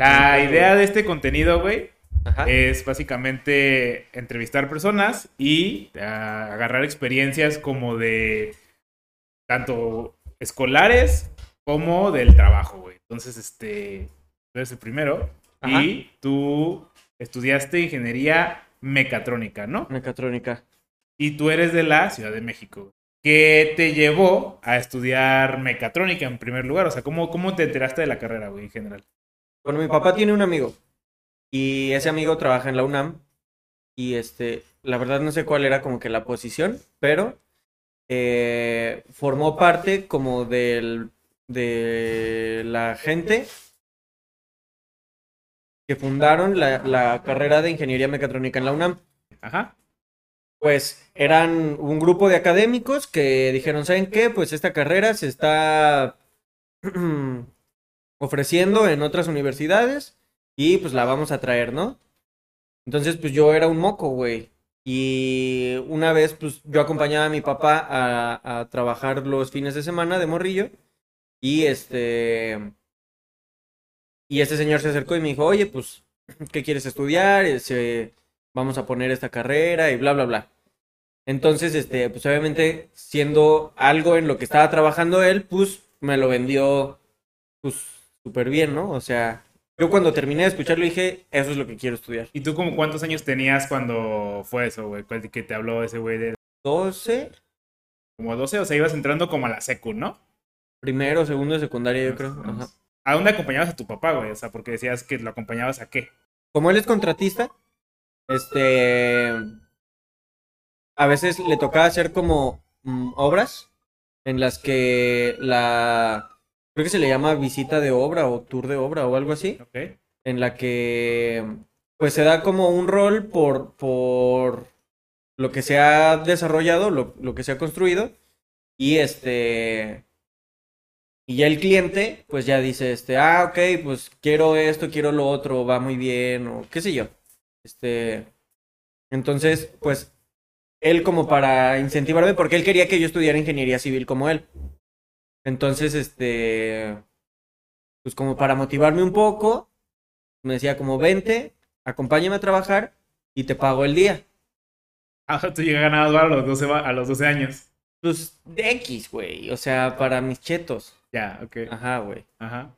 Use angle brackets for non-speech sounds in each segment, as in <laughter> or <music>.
La idea de este contenido, güey, Ajá. es básicamente entrevistar personas y ah, agarrar experiencias como de tanto escolares como del trabajo, güey. Entonces, este, tú eres el primero Ajá. y tú estudiaste ingeniería mecatrónica, ¿no? Mecatrónica. Y tú eres de la Ciudad de México. ¿Qué te llevó a estudiar mecatrónica en primer lugar? O sea, ¿cómo, cómo te enteraste de la carrera, güey, en general? Bueno, mi papá tiene un amigo y ese amigo trabaja en la UNAM y este, la verdad no sé cuál era como que la posición, pero eh, formó parte como del, de la gente que fundaron la, la carrera de ingeniería mecatrónica en la UNAM. Ajá. Pues eran un grupo de académicos que dijeron, ¿saben qué? Pues esta carrera se está <clears throat> ofreciendo en otras universidades y pues la vamos a traer, ¿no? Entonces, pues yo era un moco, güey. Y una vez, pues yo acompañaba a mi papá a, trabajar los fines de semana de morrillo. Y este... Y este señor se acercó y me dijo, oye, pues, ¿qué quieres estudiar? Este, vamos a poner esta carrera y bla, bla, bla. Entonces, este, pues obviamente, siendo algo en lo que estaba trabajando él, pues me lo vendió, pues, súper bien, ¿no? O sea, yo cuando terminé de escucharlo dije, eso es lo que quiero estudiar. ¿Y tú como cuántos años tenías cuando fue eso, güey? ¿Cuál- ¿Que te habló ese güey de 12, como 12? O sea, ibas entrando como a la secu, ¿no? primero, segundo de secundaria, yo creo. Ajá. ¿A dónde acompañabas a tu papá, güey? O sea, porque decías que lo acompañabas a qué. Como él es contratista, este, a veces le tocaba hacer como mm, obras en las que la, creo que se le llama visita de obra o tour de obra o algo así. ¿Ok? en la que pues se da como un rol por, por lo que se ha desarrollado, lo, lo que se ha construido, y este y ya el cliente pues ya dice este, ah, ok, pues quiero esto, quiero lo otro, va muy bien, o qué sé yo. Este, entonces, pues él como para incentivarme, porque él quería que yo estudiara ingeniería civil como él. Entonces, este, pues como para motivarme un poco, me decía como, vente, acompáñame a trabajar y te pago el día. Ah, <laughs> tú llegas ganado a los 12, va- a los 12 años. Pues de X, güey, o sea, para mis chetos. Ya, ok. Ajá, güey. Ajá.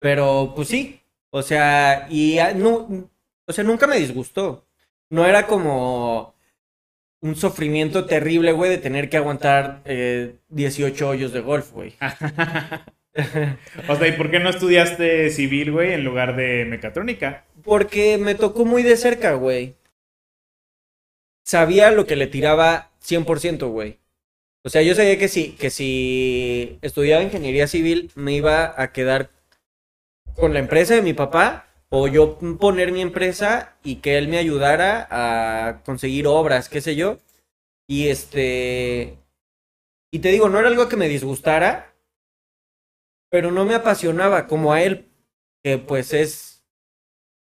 Pero, pues sí, o sea, y ah, no, o sea, nunca me disgustó. No era como un sufrimiento terrible, güey, de tener que aguantar eh, 18 hoyos de golf, güey. <laughs> o sea, ¿y por qué no estudiaste civil, güey, en lugar de mecatrónica? Porque me tocó muy de cerca, güey. Sabía lo que le tiraba 100%, güey. O sea, yo sabía que si, que si estudiaba ingeniería civil me iba a quedar con la empresa de mi papá o yo poner mi empresa y que él me ayudara a conseguir obras, qué sé yo. Y este... Y te digo, no era algo que me disgustara, pero no me apasionaba como a él, que pues es...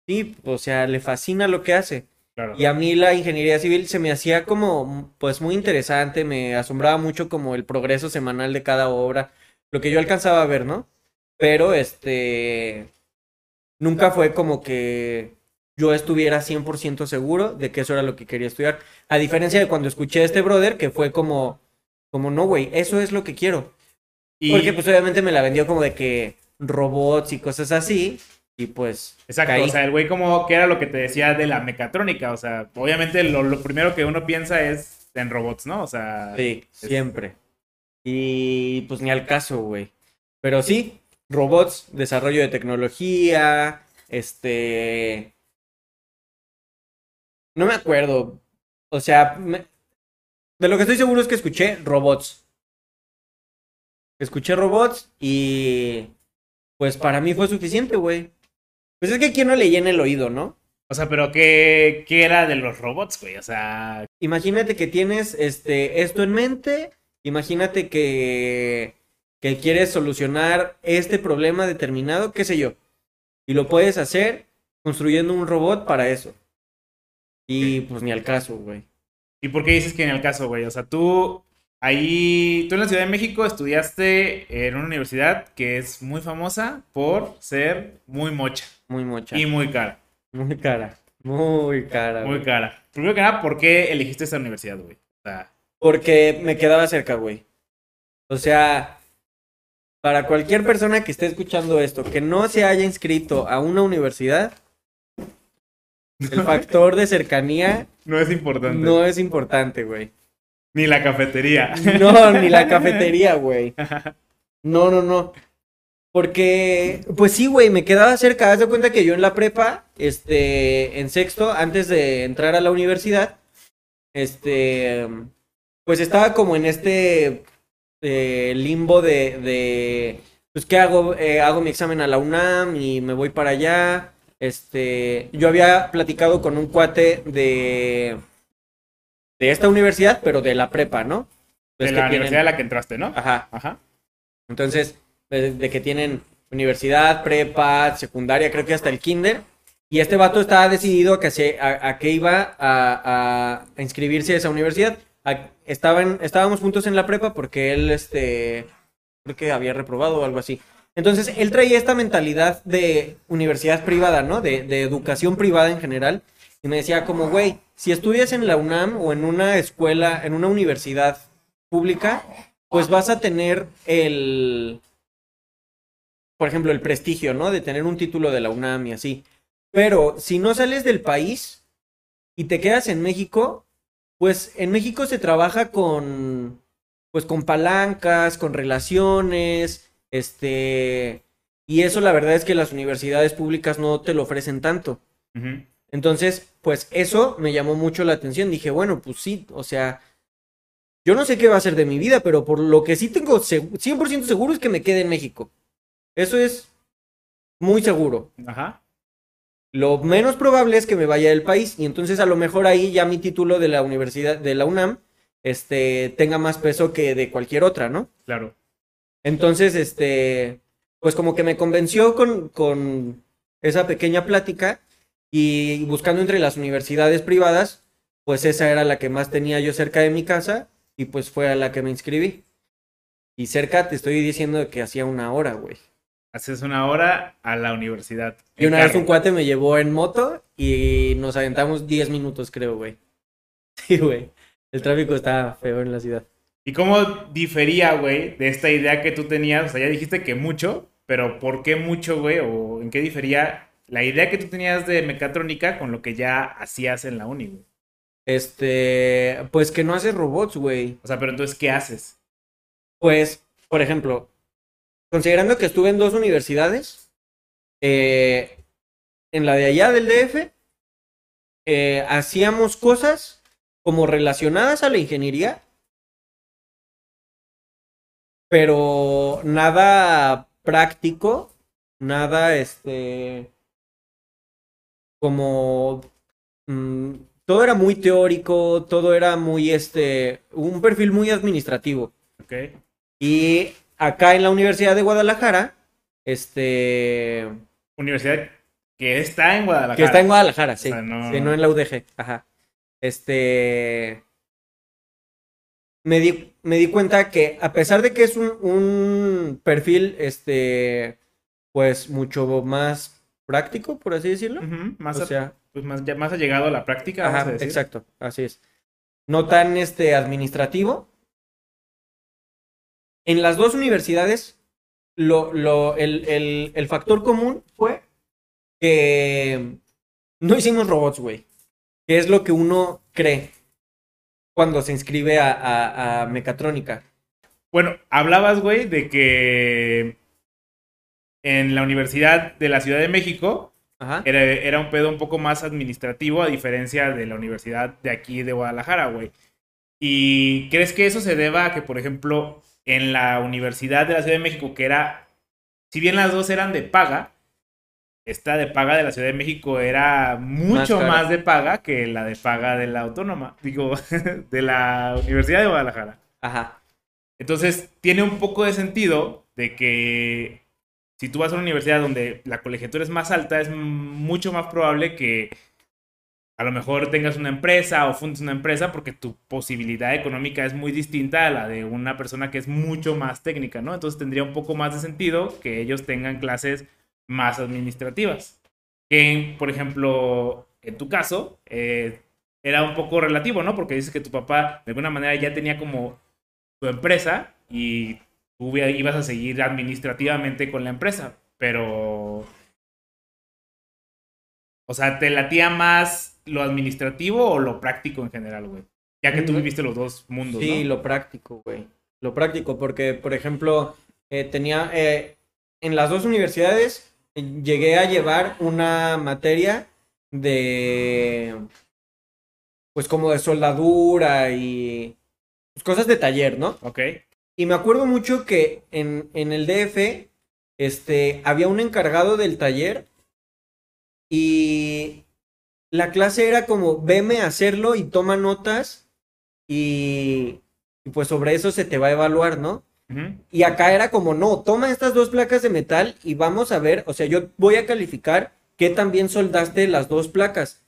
Sí, o sea, le fascina lo que hace. Claro. Y a mí la ingeniería civil se me hacía como, pues muy interesante, me asombraba mucho como el progreso semanal de cada obra, lo que yo alcanzaba a ver, ¿no? Pero este, nunca fue como que yo estuviera 100% seguro de que eso era lo que quería estudiar. A diferencia de cuando escuché a este brother, que fue como, como no, güey, eso es lo que quiero. Y- Porque pues obviamente me la vendió como de que robots y cosas así, y pues... Exacto, caí. o sea, el güey como que era lo que te decía de la mecatrónica, o sea, obviamente lo, lo primero que uno piensa es en robots, ¿no? O sea, Sí, siempre. Y pues ni al caso, güey. Pero sí, robots, desarrollo de tecnología, este... No me acuerdo. O sea, me- de lo que estoy seguro es que escuché robots. Escuché robots y... Pues para mí fue suficiente, güey. Pues es que a quién no le llena el oído, ¿no? o sea, pero ¿qué, qué era de los robots, güey? O sea, Imagínate que tienes este, esto en mente. Imagínate que, que quieres solucionar este problema determinado, qué sé yo. Y lo puedes hacer construyendo un robot para eso. Y pues ni al caso, güey. ¿y por qué dices que en el caso, güey? O sea, tú ahí, tú en la Ciudad de México estudiaste en una universidad que es muy famosa por ser muy mocha Muy mocha. y muy cara. Muy cara. Muy cara. Muy güey. cara. Primero que nada, ¿por qué elegiste esta universidad, güey? O sea, Porque me quedaba cerca, güey. O sea, para cualquier persona que esté escuchando esto, que no se haya inscrito a una universidad, el factor de cercanía no es importante. no es importante, güey. Ni la cafetería. No, ni la cafetería, güey. <laughs> No, no, no. Porque, pues sí, güey, me quedaba cerca. Haz de cuenta que yo en la prepa, este, en sexto, antes de entrar a la universidad, este, pues estaba como en este eh, limbo de, de, pues, ¿qué hago? Eh, hago mi examen a la UNAM y me voy para allá. Este, yo había platicado con un cuate de, de esta universidad, pero de la prepa, ¿no? De Ves la tienen- universidad a la que entraste, ¿no? Ajá. Ajá. Entonces, de, de que tienen universidad, prepa, secundaria, creo que hasta el kinder. Y este vato estaba decidido a que, se, a, a que iba a, a- a inscribirse a esa universidad. A- estaban, estábamos juntos en la prepa porque él, este, creo que había reprobado o algo así. Entonces, él traía esta mentalidad de universidad privada, ¿no? De, de educación privada en general. Y me decía como, güey, si estudias en la UNAM o en una escuela, en una universidad pública, pues vas a tener el, por ejemplo, el prestigio, ¿no? De tener un título de la UNAM y así. Pero si no sales del país y te quedas en México, pues en México se trabaja con, pues con palancas, con relaciones, este, y eso la verdad es que las universidades públicas no te lo ofrecen tanto. Entonces, pues eso me llamó mucho la atención. Dije, bueno, pues sí, o sea, yo no sé qué va a ser de mi vida, pero por lo que sí tengo seg- 100% seguro es que me quede en México. Eso es muy seguro. Ajá. Lo menos probable es que me vaya del país y entonces a lo mejor ahí ya mi título de la universidad de la UNAM este tenga más peso que de cualquier otra, ¿no? Claro. Entonces, este, pues como que me convenció con, con esa pequeña plática y buscando entre las universidades privadas, pues esa era la que más tenía yo cerca de mi casa y pues fue a la que me inscribí. Y cerca te estoy diciendo que hacía una hora, güey. Haces una hora a la universidad. Y una vez un cuate me llevó en moto y nos aventamos 10 minutos, creo, güey. <laughs> Sí, güey. El tráfico está feo en la ciudad. ¿Y cómo difería, güey, de esta idea que tú tenías? O sea, ya dijiste que mucho, pero ¿por qué mucho, güey? ¿O en qué difería la idea que tú tenías de mecatrónica con lo que ya hacías en la uni, güey? Este, pues que no haces robots, güey. O sea, pero entonces, ¿qué haces? Pues, por ejemplo, considerando que estuve en dos universidades, eh, en la de allá del DF, eh, hacíamos cosas como relacionadas a la ingeniería, pero nada práctico, nada, este, como, mm, todo era muy teórico, todo era muy, este, un perfil muy administrativo. ¿Ok? Y acá en la Universidad de Guadalajara, este, Universidad que está en Guadalajara. que está en Guadalajara, sí, O sea, no- sí, no en la UDG, ajá. Este, me di, me di cuenta que a pesar de que es un, un perfil, este, pues mucho más práctico, por así decirlo. Más, O a- sea, pues más, más allegado a la práctica, vamos a ajá, decir. exacto, así es. No tan, este, administrativo. En las dos universidades, lo, lo, el, el, el factor común fue que no hicimos robots, güey. Que es lo que uno cree cuando se inscribe a, a, a mecatrónica. Bueno, hablabas, güey, de que en la Universidad de la Ciudad de México Ajá. era, era un pedo un poco más administrativo a diferencia de la Universidad de aquí de Guadalajara, güey. ¿Y crees que eso se deba a que, por ejemplo, en la Universidad de la Ciudad de México, que era, si bien las dos eran de paga, esta de paga de la Ciudad de México era mucho más, de paga que la de paga de la autónoma, digo, <laughs> de la Universidad de Guadalajara. Ajá. Entonces, tiene un poco de sentido de que si tú vas a una universidad donde la colegiatura es más alta, es mucho más probable que a lo mejor tengas una empresa o fundes una empresa porque tu posibilidad económica es muy distinta a la de una persona que es mucho más técnica, ¿no? Entonces tendría un poco más de sentido que ellos tengan clases más administrativas. Que, por ejemplo, en tu caso, eh, era un poco relativo, ¿no? Porque dices que tu papá de alguna manera ya tenía como tu empresa y tú ibas a seguir administrativamente con la empresa, pero... O sea, ¿te latía más lo administrativo o lo práctico en general, güey? Ya que tú Mm, viviste los dos mundos, Sí, ¿no? lo práctico, güey. Lo práctico, porque, por ejemplo, eh, tenía, eh, en las dos universidades eh, llegué a llevar una materia de, pues como de soldadura y pues, cosas de taller, ¿no? Ok. Y me acuerdo mucho que en, en el DF, este, había un encargado del taller y la clase era como, veme a hacerlo y toma notas y, y pues sobre eso se te va a evaluar, ¿no? Y acá era como, no, toma estas dos placas de metal y vamos a ver, o sea, yo voy a calificar qué también soldaste las dos placas,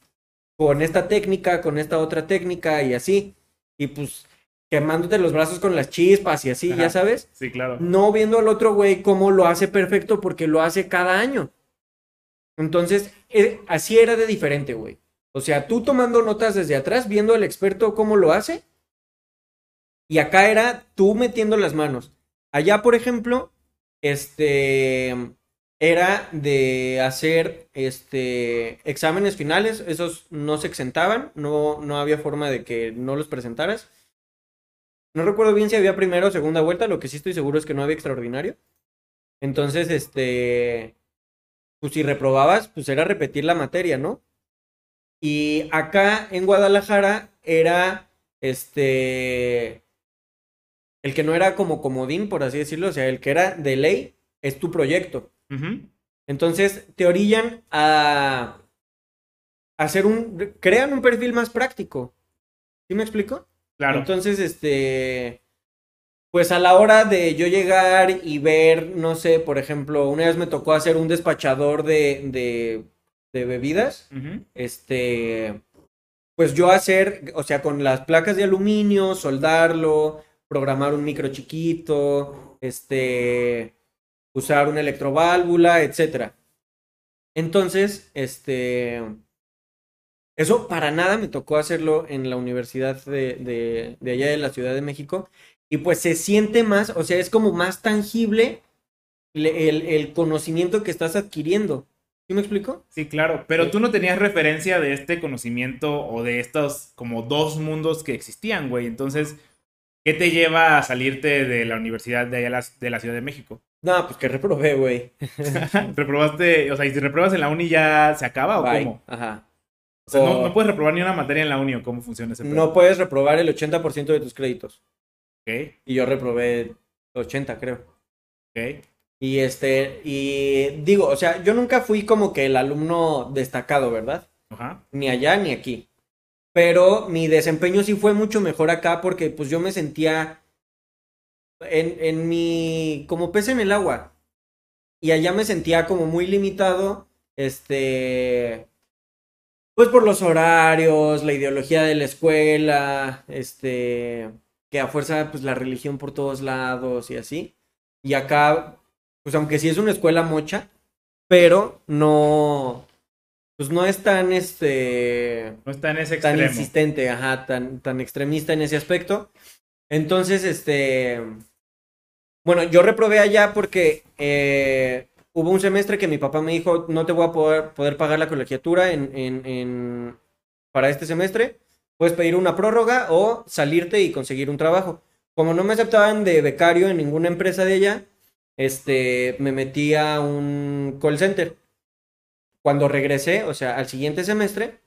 con esta técnica, con esta otra técnica y así. Y pues quemándote los brazos con las chispas y así, Ajá. ya sabes. Sí, claro. No viendo al otro güey cómo lo hace perfecto porque lo hace cada año. Entonces, eh, así era de diferente, güey. O sea, tú tomando notas desde atrás, viendo al experto cómo lo hace. Y acá era tú metiendo las manos. Allá, por ejemplo, este era de hacer este exámenes finales, esos no se exentaban, no, no había forma de que no los presentaras. No recuerdo bien si había primera o segunda vuelta, lo que sí estoy seguro es que no había extraordinario. Entonces, este, pues si reprobabas, pues era repetir la materia, ¿no? Y acá en Guadalajara era, este, el que no era como comodín, por así decirlo, o sea, el que era de ley, es tu proyecto. Entonces, te orillan a hacer un, crean un perfil más práctico. ¿Sí me explico? Claro. Entonces, este, pues a la hora de yo llegar y ver, no sé, por ejemplo, una vez me tocó hacer un despachador de, de, de bebidas, este, pues yo hacer, o sea, con las placas de aluminio, soldarlo, programar un micro chiquito, este, usar una electroválvula, etcétera. Entonces, este, eso para nada me tocó hacerlo en la universidad de, de, de allá de la Ciudad de México. Y pues se siente más, o sea, es como más tangible le- el, el conocimiento que estás adquiriendo. ¿Sí me explico? Sí, claro. Pero tú no tenías referencia de este conocimiento o de estos como dos mundos que existían, güey. Entonces, ¿qué te lleva a salirte de la universidad de allá la- de la Ciudad de México? No, pues que reprobé, güey. <laughs> ¿Reprobaste? O sea, ¿y si repruebas en la uni ya se acaba o Bye. cómo? Ajá. O sea, no, O- no puedes reprobar ni una materia en la uni o cómo funciona ese pedo? No puedes reprobar el 80% de tus créditos. Y yo reprobé 80, creo. ok. Y este, y digo, o sea, yo nunca fui como que el alumno destacado, ¿verdad? Ajá. Ni allá ni aquí. Pero mi desempeño sí fue mucho mejor acá porque pues yo me sentía en, en mi, como pez en el agua. Y allá me sentía como muy limitado, este, pues por los horarios, la ideología de la escuela, este, que a fuerza pues la religión por todos lados y así. Y acá, pues aunque sí es una escuela mocha, pero no, pues no es tan, este, No está en ese tan insistente, ajá, tan, tan extremista en ese aspecto. Entonces, este, bueno, yo reprobé allá porque eh, hubo un semestre que mi papá me dijo, no te voy a poder, poder pagar la colegiatura en, en, en- para este semestre, puedes pedir una prórroga o salirte y conseguir un trabajo. Como no me aceptaban de becario en ninguna empresa de allá, este, me metí a un call center. Cuando regresé, o sea, al siguiente semestre,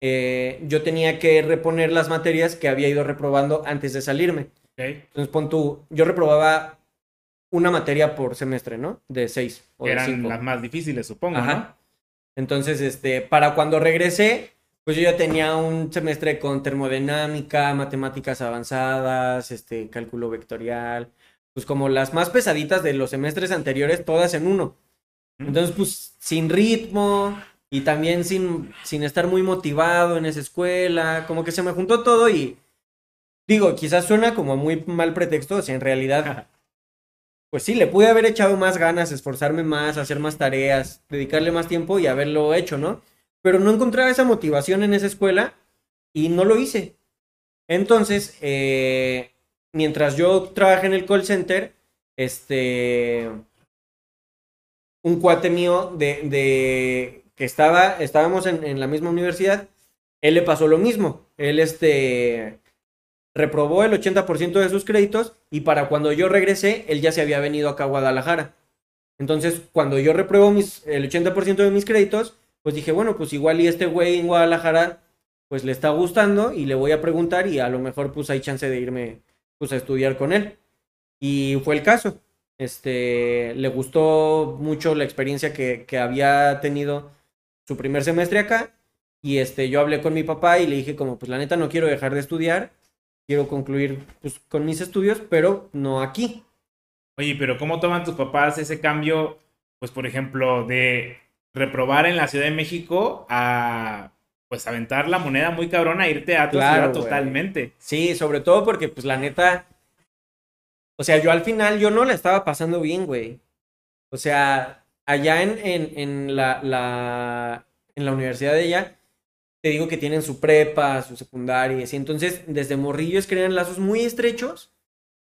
eh, yo tenía que reponer las materias que había ido reprobando antes de salirme. Entonces, pon tú, yo reprobaba una materia por semestre, ¿no? De seis o de eran cinco. las más difíciles, supongo, Ajá. Entonces, este, para cuando regresé, pues yo ya tenía un semestre con termodinámica, matemáticas avanzadas, este, cálculo vectorial, pues como las más pesaditas de los semestres anteriores, todas en uno. ¿no? Entonces, pues sin ritmo, y también sin, sin estar muy motivado en esa escuela, como que se me juntó todo y digo, quizás suena como muy mal pretexto, o sea, en realidad, <laughs> pues sí, le pude haber echado más ganas, esforzarme más, hacer más tareas, dedicarle más tiempo y haberlo hecho, ¿no? Pero no encontraba esa motivación en esa escuela y no lo hice. Entonces, eh, mientras yo trabajé en el call center, este, un cuate mío de, de que estaba, estábamos en, en, la misma universidad, él le pasó lo mismo. Él este, reprobó el 80% de sus créditos y para cuando yo regresé, él ya se había venido acá a Guadalajara. Entonces, cuando yo repruebo mis, el 80% de mis créditos, pues dije, bueno, pues igual y este güey en Guadalajara, pues le está gustando y le voy a preguntar y a lo mejor pues hay chance de irme pues a estudiar con él. Y fue el caso. Este, le gustó mucho la experiencia que, que había tenido su primer semestre acá. Y este, yo hablé con mi papá y le dije como, pues la neta no quiero dejar de estudiar. Quiero concluir pues, con mis estudios, pero no aquí. Oye, pero ¿cómo toman tus papás ese cambio, pues por ejemplo, de reprobar en la Ciudad de México a pues aventar la moneda muy cabrona e irte a tu claro, ciudad totalmente? Sí, sobre todo porque pues la neta, o sea, yo al final yo no la estaba pasando bien, güey. O sea, allá en, en, en la, la, en la universidad de ella, te digo que tienen su prepa, su secundaria, y así. Entonces, desde morrillos crean lazos muy estrechos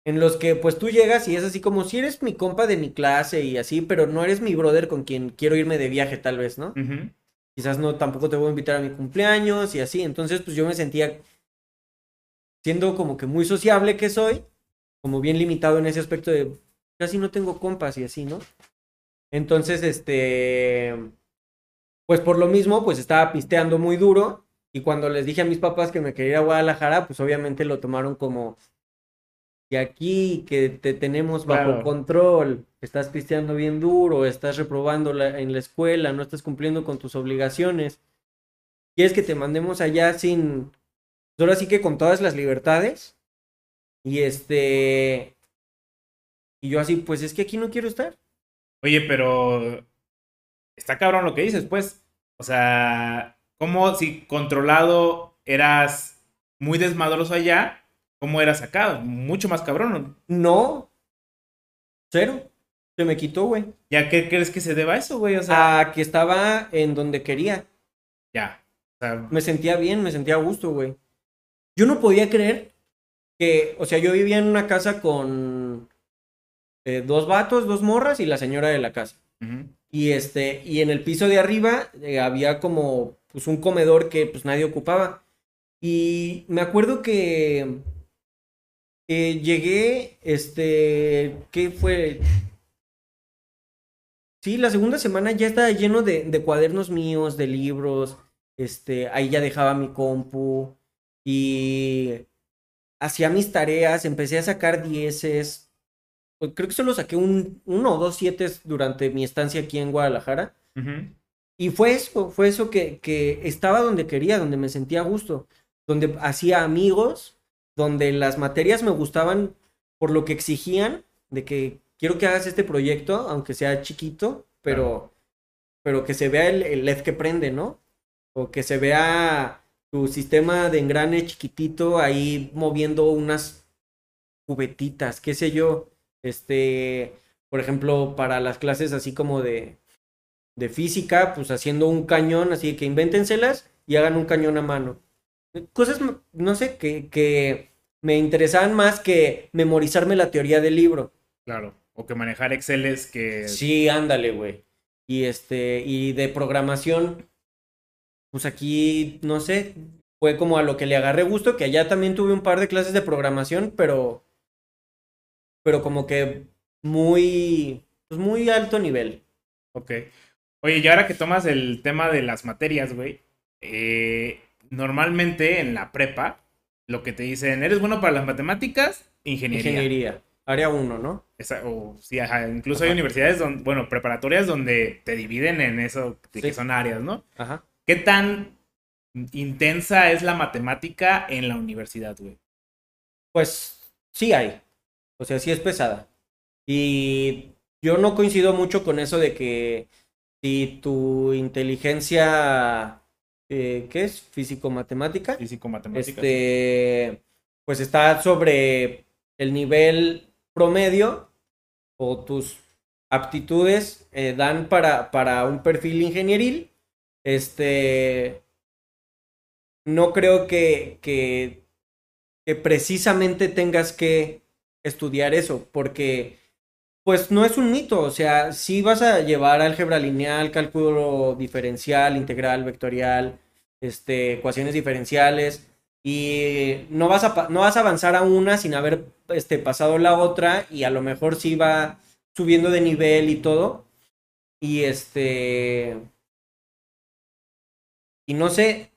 en los que pues tú llegas y es así como si eres mi compa de mi clase y así, pero no eres mi brother con quien quiero irme de viaje tal vez, ¿no? Uh -huh. Quizás no, tampoco te voy a invitar a mi cumpleaños y así. Entonces, pues yo me sentía siendo como que muy sociable que soy, como bien limitado en ese aspecto de casi no tengo compas y así, ¿no? Entonces, este, pues por lo mismo, pues estaba pisteando muy duro y cuando les dije a mis papás que me quería ir a Guadalajara, pues obviamente lo tomaron como que aquí que te tenemos bajo claro. control, estás pisteando bien duro, estás reprobando la, en la escuela, no estás cumpliendo con tus obligaciones. ¿Quieres que te mandemos allá sin, pues ahora sí que con todas las libertades? Y este, y yo así, pues es que aquí no quiero estar. Oye, pero está cabrón lo que dices, pues. O sea, como si controlado eras muy desmadroso allá, ¿cómo eras acá? Mucho más cabrón. No. Cero. Se me quitó, güey. ¿Ya qué crees que se deba a eso, güey? O sea, a que estaba en donde quería. Ya. O sea, me sentía bien, me sentía a gusto, güey. Yo no podía creer que, o sea, yo vivía en una casa con eh, dos vatos, dos morras y la señora de la casa. Uh -huh. Y este, y en el piso de arriba eh, había como pues un comedor que pues nadie ocupaba. Y me acuerdo que eh, llegué, este, ¿qué fue? Sí, la segunda semana ya estaba lleno de, de, cuadernos míos, de libros, este, ahí ya dejaba mi compu y hacía mis tareas, empecé a sacar dieces, pues creo que solo saqué un, uno o dos siete durante mi estancia aquí en Guadalajara. Uh -huh. Y fue eso, fue eso que, que estaba donde quería, donde me sentía a gusto, donde hacía amigos, donde las materias me gustaban por lo que exigían, de que quiero que hagas este proyecto, aunque sea chiquito, pero, pero que se vea el, el LED que prende, ¿no? O que se vea tu sistema de engrane chiquitito ahí moviendo unas cubetitas, qué sé yo. Este, por ejemplo, para las clases así como de, de física, pues haciendo un cañón, así que invéntenselas y hagan un cañón a mano. Cosas, no sé, que, que me interesaban más que memorizarme la teoría del libro. Claro, o que manejar Excel es que... Sí, ándale, güey. Y este, y de programación, pues aquí, no sé, fue como a lo que le agarré gusto, que allá también tuve un par de clases de programación, pero pero como que muy, pues muy alto nivel. Ok. Oye, y ahora que tomas el tema de las materias, güey, eh, normalmente en la prepa, lo que te dicen, ¿eres bueno para las matemáticas? Ingeniería. Ingeniería. Área 1, ¿no? Esa, o, sí, ajá. Incluso ajá. hay universidades, donde, bueno, preparatorias donde te dividen en eso, sí. que son áreas, ¿no? Ajá. ¿Qué tan intensa es la matemática en la universidad, güey? Pues sí hay. O sea, sí es pesada. Y yo no coincido mucho con eso de que si tu inteligencia, eh, ¿qué es? Físico-matemática. Físico-matemáticas. Este, pues está sobre el nivel promedio o tus aptitudes eh, dan para, para un perfil ingenieril. Este, no creo que, que, que precisamente tengas que estudiar eso, porque pues no es un mito, o sea, si vas a llevar álgebra lineal, cálculo diferencial, integral, vectorial, este, ecuaciones diferenciales, y no vas a, no vas a avanzar a una sin haber este, pasado la otra, y a lo mejor sí va subiendo de nivel y todo. Y este. Y no sé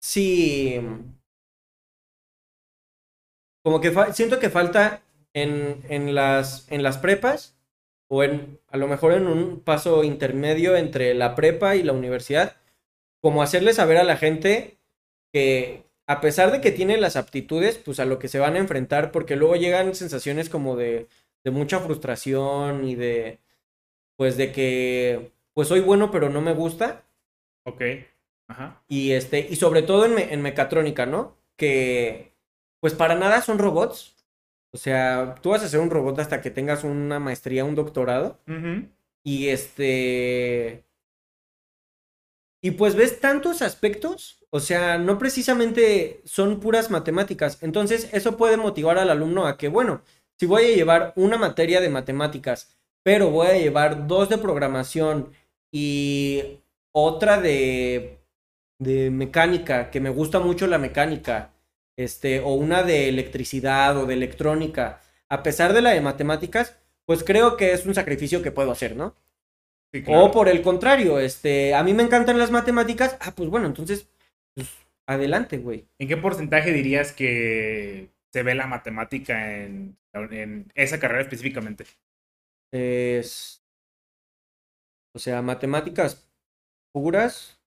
si. Como que siento que falta en, en, las, en las prepas, o en, a lo mejor en un paso intermedio entre la prepa y la universidad, como hacerle saber a la gente que a pesar de que tiene las aptitudes, pues a lo que se van a enfrentar, porque luego llegan sensaciones como de, de mucha frustración y de, pues de que, pues soy bueno pero no me gusta. Ok. Ajá. Y este, y sobre todo en, en mecatrónica, ¿no? Que, pues para nada son robots. O sea, tú vas a ser un robot hasta que tengas una maestría, un doctorado. Y este... Y pues ves tantos aspectos, o sea, no precisamente son puras matemáticas. Entonces, eso puede motivar al alumno a que, bueno, si voy a llevar una materia de matemáticas, pero voy a llevar dos de programación y otra de, de mecánica, que me gusta mucho la mecánica, este, o una de electricidad o de electrónica, a pesar de la de matemáticas, pues creo que es un sacrificio que puedo hacer, ¿no? O por el contrario, este, a mí me encantan las matemáticas, ah, pues bueno, entonces, pues, adelante, güey. ¿En qué porcentaje dirías que se ve la matemática en, en esa carrera específicamente? Es, o sea, matemáticas puras,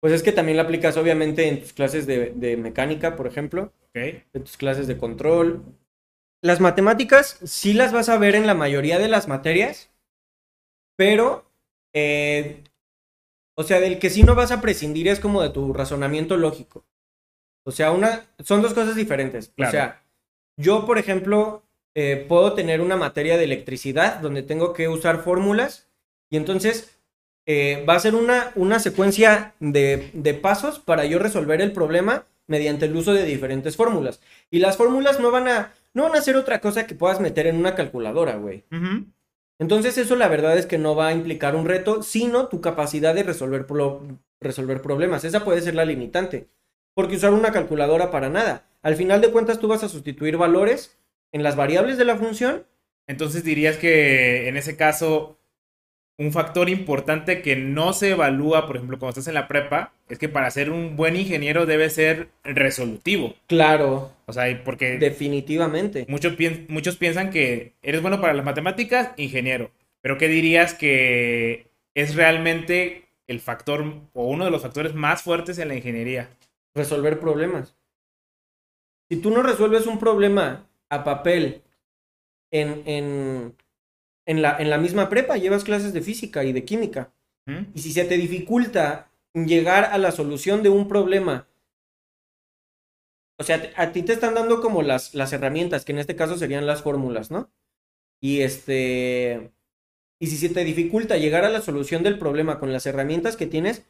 pues es que también la aplicas obviamente en tus clases de, mecánica, por ejemplo. En tus clases de control. Las matemáticas sí las vas a ver en la mayoría de las materias, pero, eh, o sea, del que sí no vas a prescindir es como de tu razonamiento lógico. O sea, una, son dos cosas diferentes. O sea, yo, por ejemplo, eh, puedo tener una materia de electricidad donde tengo que usar fórmulas y entonces eh, va a ser una, una secuencia de, de, pasos para yo resolver el problema mediante el uso de diferentes fórmulas. Y las fórmulas no van a, no van a ser otra cosa que puedas meter en una calculadora, güey. Entonces eso la verdad es que no va a implicar un reto, sino tu capacidad de resolver, resolver problemas. Esa puede ser la limitante. Porque usar una calculadora para nada. Al final de cuentas tú vas a sustituir valores en las variables de la función. Entonces dirías que en ese caso un factor importante que no se evalúa, por ejemplo, cuando estás en la prepa, es que para ser un buen ingeniero debe ser resolutivo. Claro. O sea, porque... Definitivamente. Muchos, muchos piensan que eres bueno para las matemáticas, ingeniero. Pero ¿qué dirías que es realmente el factor o uno de los factores más fuertes en la ingeniería? Resolver problemas. Si tú no resuelves un problema a papel en, en en la, en la misma prepa llevas clases de física y de química. Y si se te dificulta llegar a la solución de un problema, o sea, a ti te están dando como las, las herramientas, que en este caso serían las fórmulas, ¿no? Y este... Y si se te dificulta llegar a la solución del problema con las herramientas que tienes,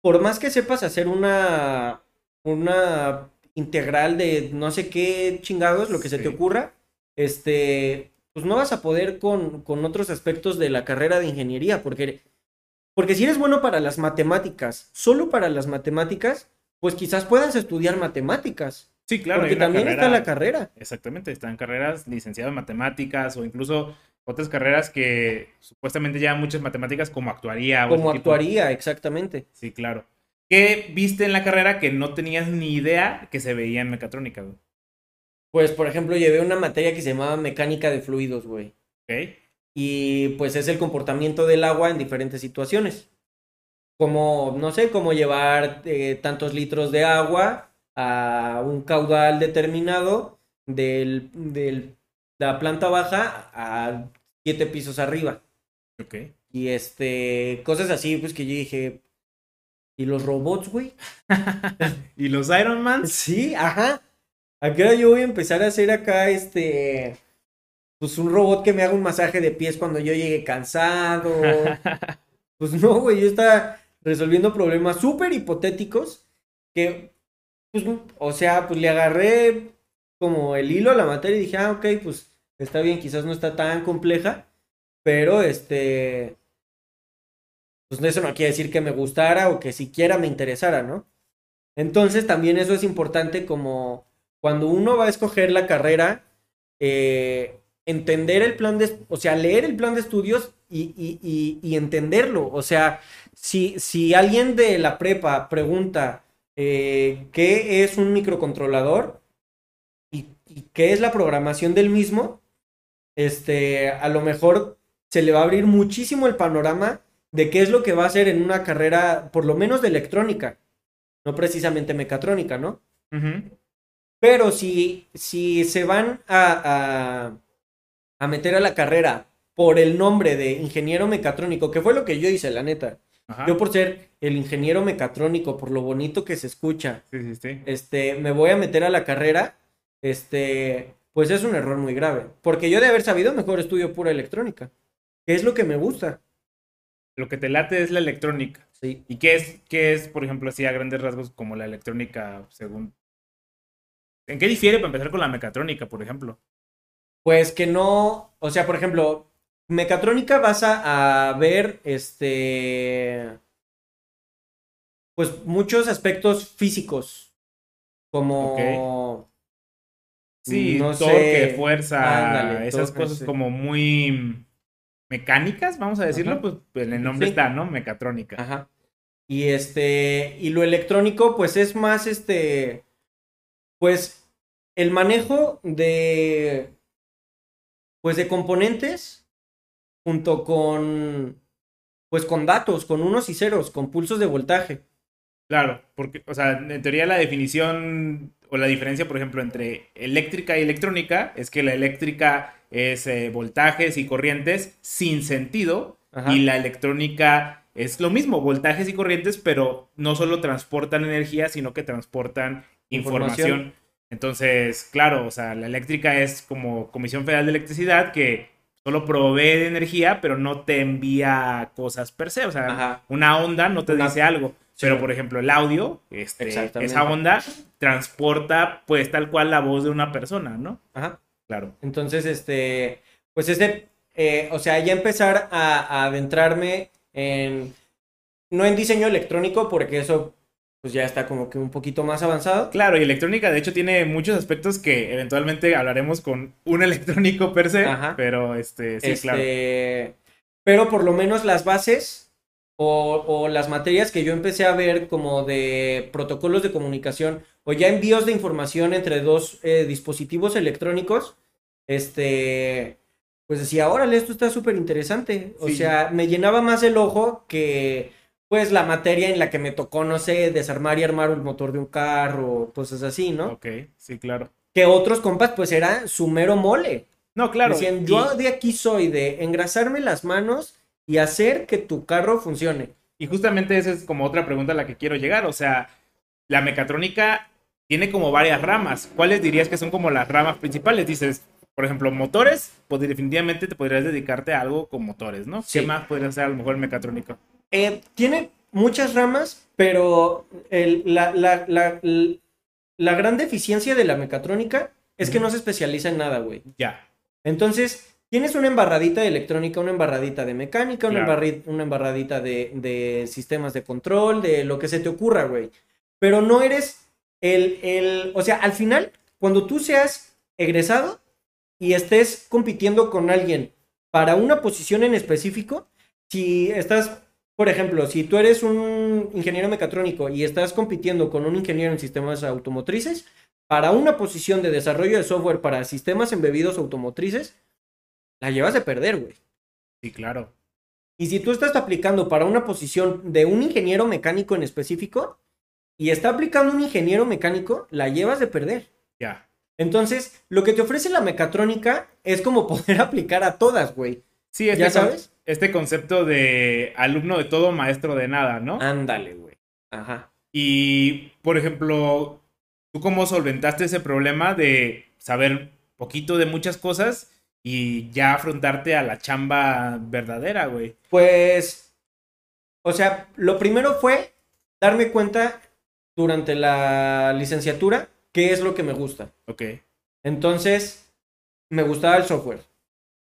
por más que sepas hacer una, una integral de no sé qué chingados, lo que se te ocurra, este, pues no vas a poder con, con otros aspectos de la carrera de ingeniería, porque, porque si eres bueno para las matemáticas, solo para las matemáticas, pues quizás puedas estudiar matemáticas. Sí, claro. Porque también está la carrera. Exactamente, están carreras licenciadas en matemáticas o incluso otras carreras que supuestamente llevan muchas matemáticas como actuaría. Como actuaría, exactamente. Sí, claro. ¿Qué viste en la carrera que no tenías ni idea que se veía en mecatrónica? Güey? Pues, por ejemplo, llevé una materia que se llamaba mecánica de fluidos, güey. Ok. Y pues es el comportamiento del agua en diferentes situaciones. Como, no sé, cómo llevar eh, tantos litros de agua a un caudal determinado del, de la planta baja a siete pisos arriba. Ok. Y este, cosas así, pues que yo dije, ¿y los robots, güey? <laughs> ¿Y los Iron Man? Sí, ajá. ¿A qué hora yo voy a empezar a hacer acá, este, pues un robot que me haga un masaje de pies cuando yo llegue cansado? <laughs> Pues no, güey, yo estaba resolviendo problemas súper hipotéticos que, pues, o sea, pues le agarré como el hilo a la materia y dije, ah, ok, pues está bien, quizás no está tan compleja, pero este, pues eso no quiere decir que me gustara o que siquiera me interesara, ¿no? Entonces también eso es importante como cuando uno va a escoger la carrera, eh, entender el plan de, o sea, leer el plan de estudios y, y, y, entenderlo. O sea, si, si, alguien de la prepa pregunta eh, qué es un microcontrolador y, qué es la programación del mismo, este, a lo mejor se le va a abrir muchísimo el panorama de qué es lo que va a hacer en una carrera, por lo menos de electrónica, no precisamente mecatrónica, ¿no? Uh. Pero si, si se van a, a, a meter a la carrera por el nombre de ingeniero mecatrónico, que fue lo que yo hice, la neta. Ajá. Yo por ser el ingeniero mecatrónico, por lo bonito que se escucha, sí, sí, sí. este, me voy a meter a la carrera, este, pues es un error muy grave. Porque yo de haber sabido, mejor estudio pura electrónica, que es lo que me gusta. Lo que te late es la electrónica. Sí. ¿Y qué es, qué es, por ejemplo, así a grandes rasgos como la electrónica según... ¿En qué difiere para empezar con la mecatrónica, por ejemplo? Pues que no, o sea, por ejemplo, mecatrónica vas a, a, ver este pues muchos aspectos físicos como okay. sí no torque sé, fuerza ándale, esas torque, cosas sí. como muy mecánicas vamos a decirlo Ajá. pues en el nombre sí. está no mecatrónica Ajá. y este y lo electrónico pues es más este pues el manejo de pues de componentes junto con, pues con datos, con unos y ceros, con pulsos de voltaje. Claro, porque, o sea, en teoría la definición o la diferencia, por ejemplo, entre eléctrica y electrónica es que la eléctrica es eh, voltajes y corrientes sin sentido Ajá. y la electrónica es lo mismo, voltajes y corrientes, pero no solo transportan energía, sino que transportan información. información. Entonces, claro, o sea, la eléctrica es como Comisión Federal de Electricidad que solo provee de energía, pero no te envía cosas per se. O sea, Ajá. una onda no te Una... dice algo. Sí. Pero, por ejemplo, el audio, este, esa onda transporta, pues, tal cual la voz de una persona, ¿no? Ajá. Claro. Entonces, este, pues, este, eh, o sea, ya empezar a, a, adentrarme en, no en diseño electrónico, porque eso, pues, ya está como que un poquito más avanzado. Claro, y electrónica, de hecho, tiene muchos aspectos que eventualmente hablaremos con un <laughs> electrónico per se, Ajá. pero, este, sí, este, claro. Pero por lo menos las bases o, o, las materias que yo empecé a ver como de protocolos de comunicación o ya envíos de información entre dos eh, dispositivos electrónicos, este, pues decía, órale, esto está súper interesante. O sí. sea, me llenaba más el ojo que pues la materia en la que me tocó, no sé, desarmar y armar el motor de un carro, cosas así, ¿no? Ok, sí, claro. Que otros compas, pues era su mero mole. No, claro. Decían, yo de aquí soy de engrasarme las manos y hacer que tu carro funcione. Y justamente esa es como otra pregunta a la que quiero llegar. O sea, la mecatrónica tiene como varias ramas. ¿Cuáles dirías que son como las ramas principales? Dices, por ejemplo, motores, pues definitivamente te podrías dedicarte a algo con motores, ¿no? Sí. ¿Qué más podría ser a lo mejor mecatrónica? Eh, tiene muchas ramas, pero el, la, la, la, la, gran deficiencia de la mecatrónica es que no se especializa en nada, güey. Ya. Entonces, Tienes una embarradita de electrónica, una embarradita de mecánica, una, claro. una embarradita de, de, sistemas de control, de lo que se te ocurra, güey. Pero no eres el, el, o sea, al final, cuando tú seas egresado y estés compitiendo con alguien para una posición en específico, si estás, por ejemplo, si tú eres un ingeniero mecatrónico y estás compitiendo con un ingeniero en sistemas automotrices, para una posición de desarrollo de software para sistemas embebidos automotrices, la llevas de perder, güey. Sí, claro. Y si tú estás aplicando para una posición de un ingeniero mecánico en específico y está aplicando un ingeniero mecánico, la llevas de perder. Ya. Entonces, lo que te ofrece la mecatrónica es como <laughs> poder aplicar a todas, güey. Sí, este, ¿Ya sabes? Este concepto de alumno de todo, maestro de nada, ¿no? Ándale, güey. Ajá. Y, por ejemplo, ¿tú cómo solventaste ese problema de saber poquito de muchas cosas y ya afrontarte a la chamba verdadera, güey? Pues, o sea, lo primero fue darme cuenta durante la licenciatura qué es lo que me gusta. Ok. Entonces, me gustaba el software.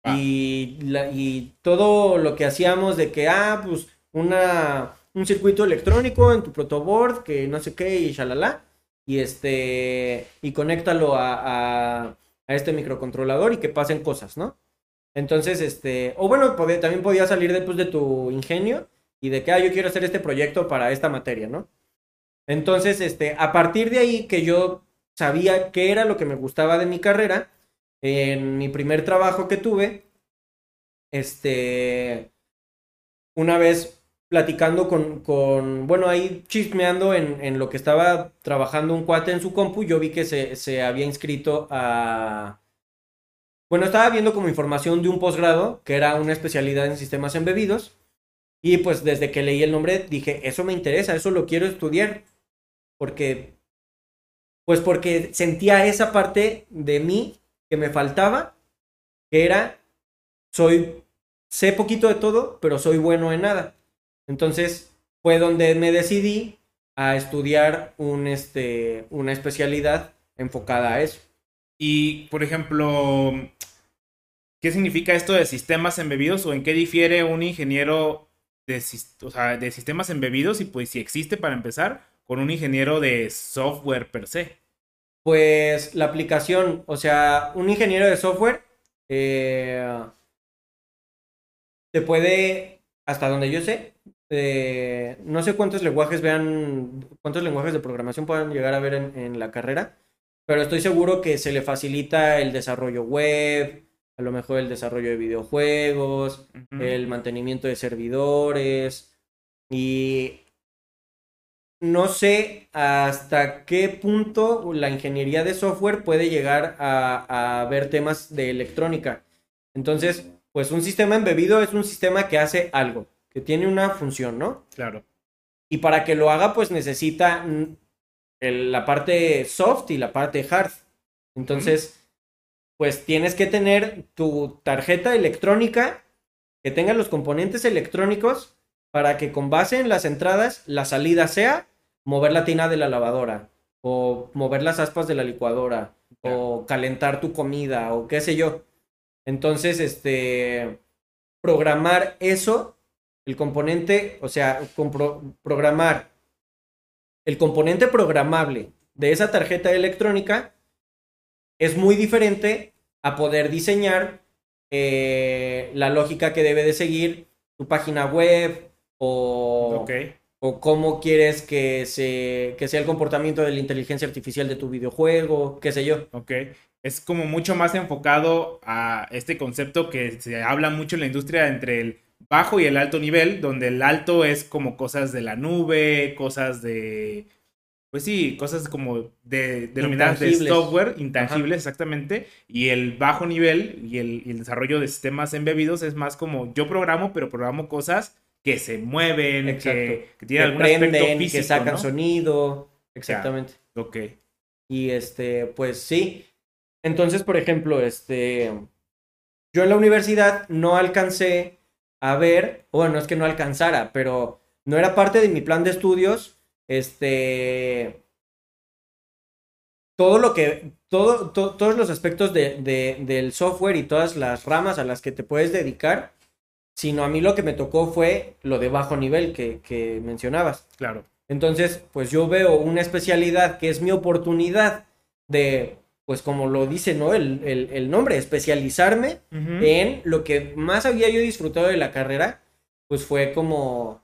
Ah. Y, todo lo que hacíamos de que, ah, pues, una, un circuito electrónico en tu protoboard, que no sé qué, y shalala. Y este, y conéctalo a, a, este microcontrolador y que pasen cosas, ¿no? Entonces, este, o bueno, también podía salir después de tu ingenio y de que, ah, yo quiero hacer este proyecto para esta materia, ¿no? Entonces, este, a partir de ahí que yo sabía qué era lo que me gustaba de mi carrera, en mi primer trabajo que tuve, este, una vez platicando con, bueno, ahí chismeando en, en lo que estaba trabajando un cuate en su compu, yo vi que se, se había inscrito a... Bueno, estaba viendo como información de un posgrado, que era una especialidad en sistemas embebidos, y pues desde que leí el nombre dije, eso me interesa, eso lo quiero estudiar, porque, pues porque sentía esa parte de mí que me faltaba, que era, soy, sé poquito de todo, pero soy bueno en nada. Entonces fue donde me decidí a estudiar un, este, una especialidad enfocada a eso. Y, por ejemplo, ¿qué significa esto de sistemas embebidos o en qué difiere un ingeniero de, de sistemas embebidos y pues si existe para empezar con un ingeniero de software per se? Pues la aplicación, o sea, un ingeniero de software eh, te puede, hasta donde yo sé, eh, no sé cuántos lenguajes vean, cuántos lenguajes de programación puedan llegar a ver en, en la carrera, pero estoy seguro que se le facilita el desarrollo web, a lo mejor el desarrollo de videojuegos, el mantenimiento de servidores y no sé hasta qué punto la ingeniería de software puede llegar a, a ver temas de electrónica. Entonces, pues un sistema embebido es un sistema que hace algo, que tiene una función, ¿no? Claro. Y para que lo haga, pues necesita el- la parte soft y la parte hard. Entonces, pues tienes que tener tu tarjeta electrónica que tenga los componentes electrónicos para que con base en las entradas la salida sea mover la tina de la lavadora o mover las aspas de la licuadora o calentar tu comida o qué sé yo. Entonces, este programar eso, el componente, o sea, compro- programar el componente programable de esa tarjeta electrónica es muy diferente a poder diseñar eh, la lógica que debe de seguir tu página web o, Ok. O cómo quieres que, se, que sea el comportamiento de la inteligencia artificial de tu videojuego, qué sé yo. Ok. Es como mucho más enfocado a este concepto que se habla mucho en la industria entre el bajo y el alto nivel, donde el alto es como cosas de la nube, cosas de, pues sí, cosas como de denominadas de software, intangibles exactamente, y el bajo nivel y el, y el desarrollo de sistemas embebidos es más como yo programo, pero programo cosas que se mueven, que, tienen que algún aspecto físico, que sacan ¿no? sonido. Exactamente. Ok. Y este, pues sí. Entonces, por ejemplo, este, yo en la universidad no alcancé a ver, bueno, es que no alcanzara, pero no era parte de mi plan de estudios, este, todo lo que, todo, to- todos los aspectos de, de- del software y todas las ramas a las que te puedes dedicar, sino a mí lo que me tocó fue lo de bajo nivel que, que mencionabas. Claro. Entonces, pues yo veo una especialidad que es mi oportunidad de, pues como lo dice, ¿no? El, el- el nombre, especializarme en lo que más había yo disfrutado de la carrera, pues fue como,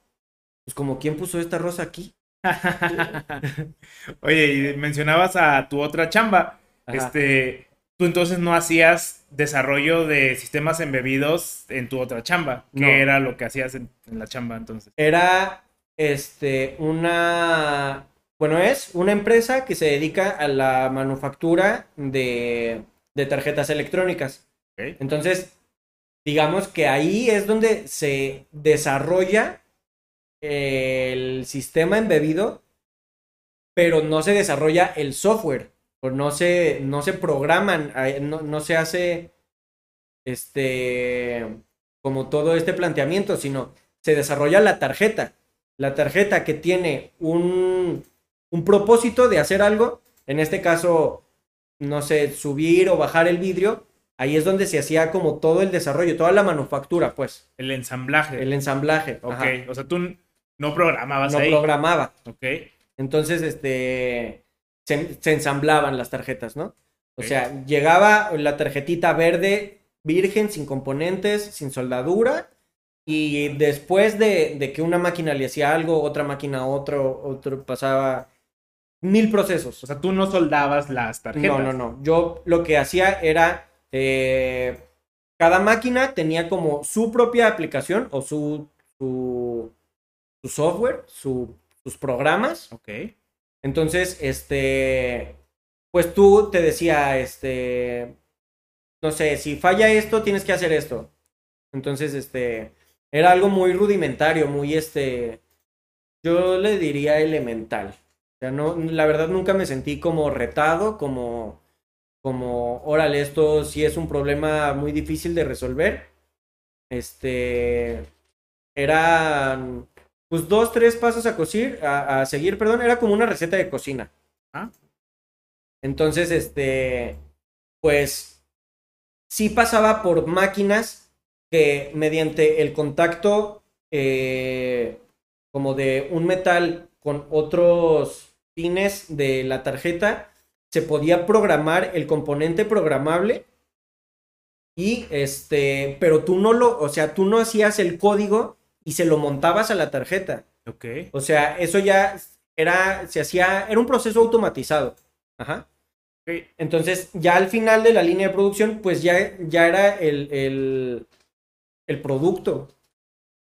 pues como, ¿quién puso esta rosa aquí? <laughs> Oye, y mencionabas a tu otra chamba. Ajá. Este, tú entonces no hacías desarrollo de sistemas embebidos en tu otra chamba. ¿Qué No. era lo que hacías en, en la chamba entonces? Era, este, una, bueno, es una empresa que se dedica a la manufactura de, de tarjetas electrónicas. Entonces, digamos que ahí es donde se desarrolla el sistema embebido, pero no se desarrolla el software, o no se, no se programan, no, no se hace este como todo este planteamiento, sino se desarrolla la tarjeta. La tarjeta que tiene un, un propósito de hacer algo, en este caso, no sé, subir o bajar el vidrio, ahí es donde se hacía como todo el desarrollo, toda la manufactura, pues. El ensamblaje. El ensamblaje. Ok, o sea, tú no programabas no ahí. programaba. Ok. Entonces, este, se, se ensamblaban las tarjetas, ¿no? O sea, llegaba la tarjetita verde, virgen, sin componentes, sin soldadura, y después de, de, que una máquina le hacía algo, otra máquina otro, otro pasaba mil procesos. O sea, tú no soldabas las tarjetas. No, no, no. Yo lo que hacía era, eh, cada máquina tenía como su propia aplicación o su, su, su software, su, sus programas. Ok. Entonces, este, pues tú te decía, este, no sé, si falla esto, tienes que hacer esto. Entonces, este, era algo muy rudimentario, muy, este, yo le diría elemental. O sea, no, la verdad nunca me sentí como retado, como, como, órale, esto sí es un problema muy difícil de resolver. Este, eran, pues, dos, tres pasos a cocir, a, a seguir, perdón, era como una receta de cocina. ¿Ah? Entonces, este, pues, sí pasaba por máquinas que mediante el contacto eh, como de un metal con otros pines de la tarjeta, se podía programar el componente programable y este, pero tú no lo, o sea, tú no hacías el código y se lo montabas a la tarjeta. Ok. O sea, eso ya era, se hacía, era un proceso automatizado. Ajá. Entonces, ya al final de la línea de producción, pues ya, ya era el, el, el producto.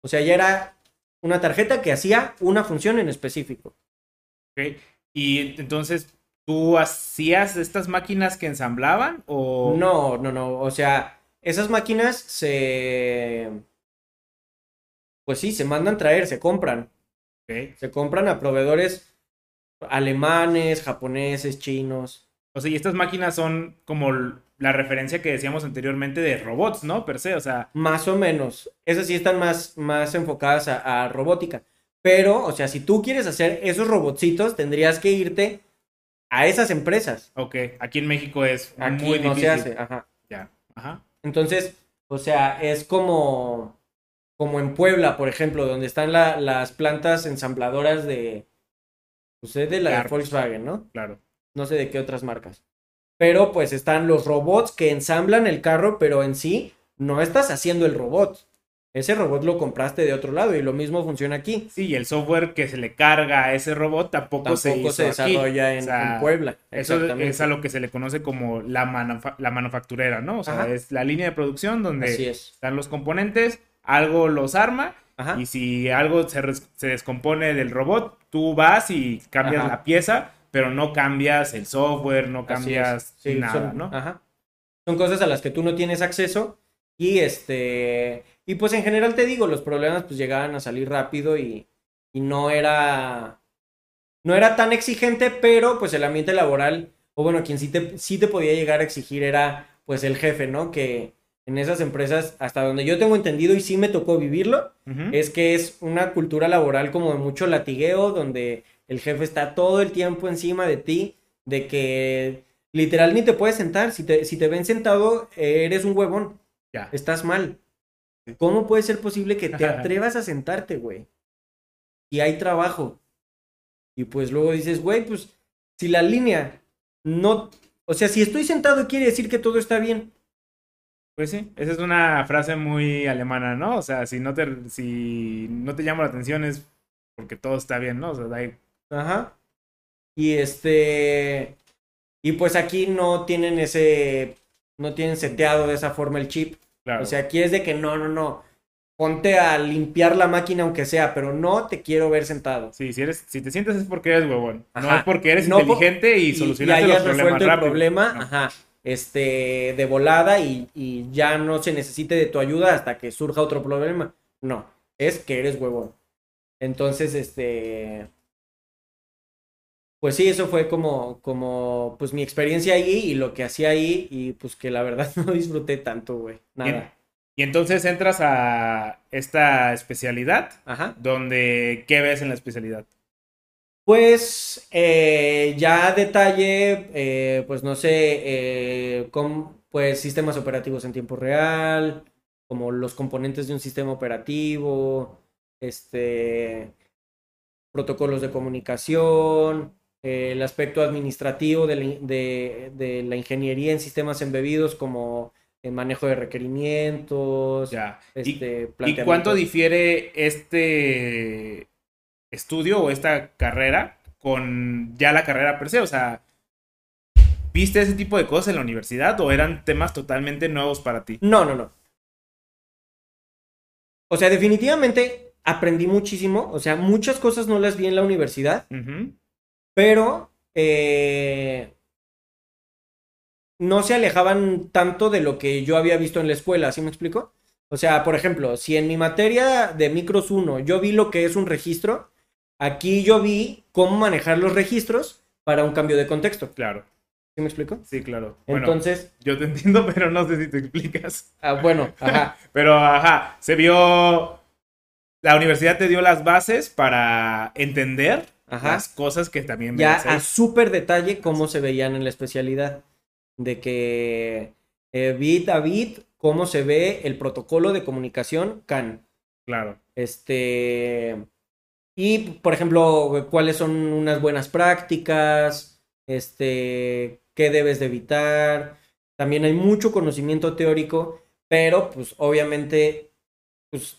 O sea, ya era una tarjeta que hacía una función en específico. Ok. Y entonces, ¿tú hacías estas máquinas que ensamblaban o...? No, no, no. O sea, esas máquinas se... Pues sí, se mandan traer, se compran. Se compran a proveedores alemanes, japoneses, chinos. O sea, y estas máquinas son como la referencia que decíamos anteriormente de robots, ¿no? Per se, o sea... Más o menos. Esas sí están más, más enfocadas a, a robótica. Pero, o sea, si tú quieres hacer esos robotcitos, tendrías que irte a esas empresas. Ok, aquí en México es Aquí muy no difícil. se hace. Ajá. Ya, ajá. Entonces, o sea, es como, como en Puebla, por ejemplo, donde están la- las plantas ensambladoras de, pues es de la de Carros. Volkswagen, ¿no? Claro. No sé de qué otras marcas. Pero pues están los robots que ensamblan el carro, pero en sí no estás haciendo el robot. Ese robot lo compraste de otro lado y lo mismo funciona aquí. Sí, y el software que se le carga a ese robot tampoco, se, Tampoco hizo se aquí. desarrolla en, O sea, en Puebla. Eso es a lo que se le conoce como la, manufa- la manufacturera, ¿no? O sea, Ajá. es la línea de producción donde están los componentes, algo los arma Ajá. y si algo se, se descompone del robot, tú vas y cambias Ajá. la pieza, pero no cambias el software, no cambias. Sí, nada, son, ¿no? Ajá. Son cosas a las que tú no tienes acceso y este y pues en general te digo, los problemas pues llegaban a salir rápido y, y no era no era tan exigente, pero pues el ambiente laboral o bueno, quien sí te sí te podía llegar a exigir era pues el jefe, ¿no? Que en esas empresas hasta donde yo tengo entendido y sí me tocó vivirlo, es que es una cultura laboral como de mucho latigueo, donde el jefe está todo el tiempo encima de ti, de que literal ni te puedes sentar. Si te, si te ven sentado, eres un huevón, Ya. estás mal. ¿Cómo puede ser posible que te <laughs> atrevas a sentarte, güey? Y hay trabajo. Y pues luego dices, güey, pues si la línea no... O sea, si estoy sentado quiere decir que todo está bien. Pues sí, esa es una frase muy alemana, ¿no? O sea, si no te, si no te llama la atención es porque todo está bien, ¿no? O sea, hay- Ajá. Y este. Y pues aquí no tienen ese. No tienen seteado de esa forma el chip. claro. O sea, aquí es de que no, no, no. Ponte a limpiar la máquina aunque sea, pero no te quiero ver sentado. Sí, si eres, si te sientes es porque eres huevón. No es porque eres No inteligente y Y, y solucionaste los problemas el rápido. problema, No. ajá. Este, de volada y, y ya no se necesite de tu ayuda hasta que surja otro problema. No, es que eres huevón. Entonces, este, pues sí, eso fue como, como, pues mi experiencia ahí y lo que hacía ahí y pues que la verdad <laughs> no disfruté tanto, güey, nada. Y entonces entras a esta especialidad, Ajá. donde, ¿qué ves en la especialidad? Pues eh, ya detalle, eh, pues no sé, eh, com- pues sistemas operativos en tiempo real, como los componentes de un sistema operativo, este, protocolos de comunicación, eh, el aspecto administrativo de la, in- de- de la ingeniería en sistemas embebidos, como el manejo de requerimientos, Ya. ¿Y, este, y planteamiento- cuánto difiere este estudio o esta carrera con ya la carrera per se? O sea, ¿viste ese tipo de cosas en la universidad o eran temas totalmente nuevos para ti? No, no, no. O sea, definitivamente aprendí muchísimo. O sea, muchas cosas no las vi en la universidad, pero eh, no se alejaban tanto de lo que yo había visto en la escuela, ¿sí me explico? O sea, por ejemplo, si en mi materia de micros 1 yo vi lo que es un registro, aquí yo vi cómo manejar los registros para un cambio de contexto. Claro, ¿Sí me explico? sí, claro. Bueno, Entonces, yo te <laughs> entiendo, pero no sé si te explicas. ah, bueno, <laughs> ajá. Pero, ajá, se vio... La universidad te dio las bases para entender Ajá. las cosas que también ya a súper detalle cómo se veían en la especialidad. De que eh, bit a bit, cómo se ve el protocolo de comunicación CAN. Claro. Este. Y, por ejemplo, cuáles son unas buenas prácticas, este, qué debes de evitar. También hay mucho conocimiento teórico, pero pues obviamente, pues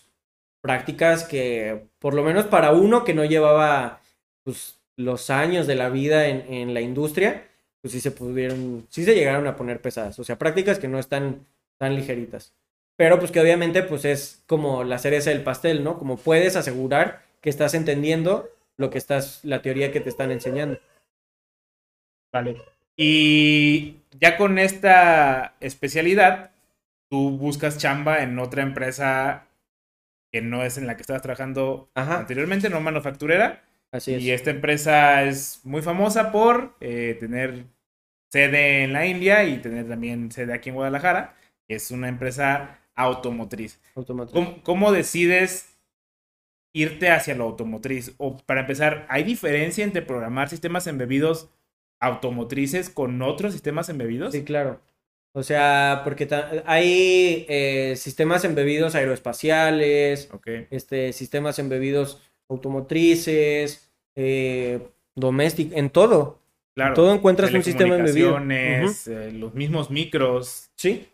prácticas que, por lo menos para uno que no llevaba pues los años de la vida en, en la industria, pues sí se pudieron, sí se llegaron a poner pesadas. O sea, prácticas que no están tan ligeritas. Pero pues que obviamente pues es como la cereza del pastel, ¿no? Como puedes asegurar que estás entendiendo lo que estás, la teoría que te están enseñando. Vale. Y ya con esta especialidad, tú buscas chamba en otra empresa que no es en la que estabas trabajando Ajá. anteriormente, no manufacturera. Así es. Y esta empresa es muy famosa por eh, tener sede en la India y tener también sede aquí en Guadalajara. Es una empresa automotriz. ¿Cómo, cómo decides irte hacia lo automotriz? O para empezar, ¿hay diferencia entre programar sistemas embebidos automotrices con otros sistemas embebidos? Sí, claro. O sea, porque hay eh, sistemas embebidos aeroespaciales, este, sistemas embebidos automotrices, eh, domésticos, en todo. claro. todo encuentras un sistema embebido. Eh, los mismos micros. Sí.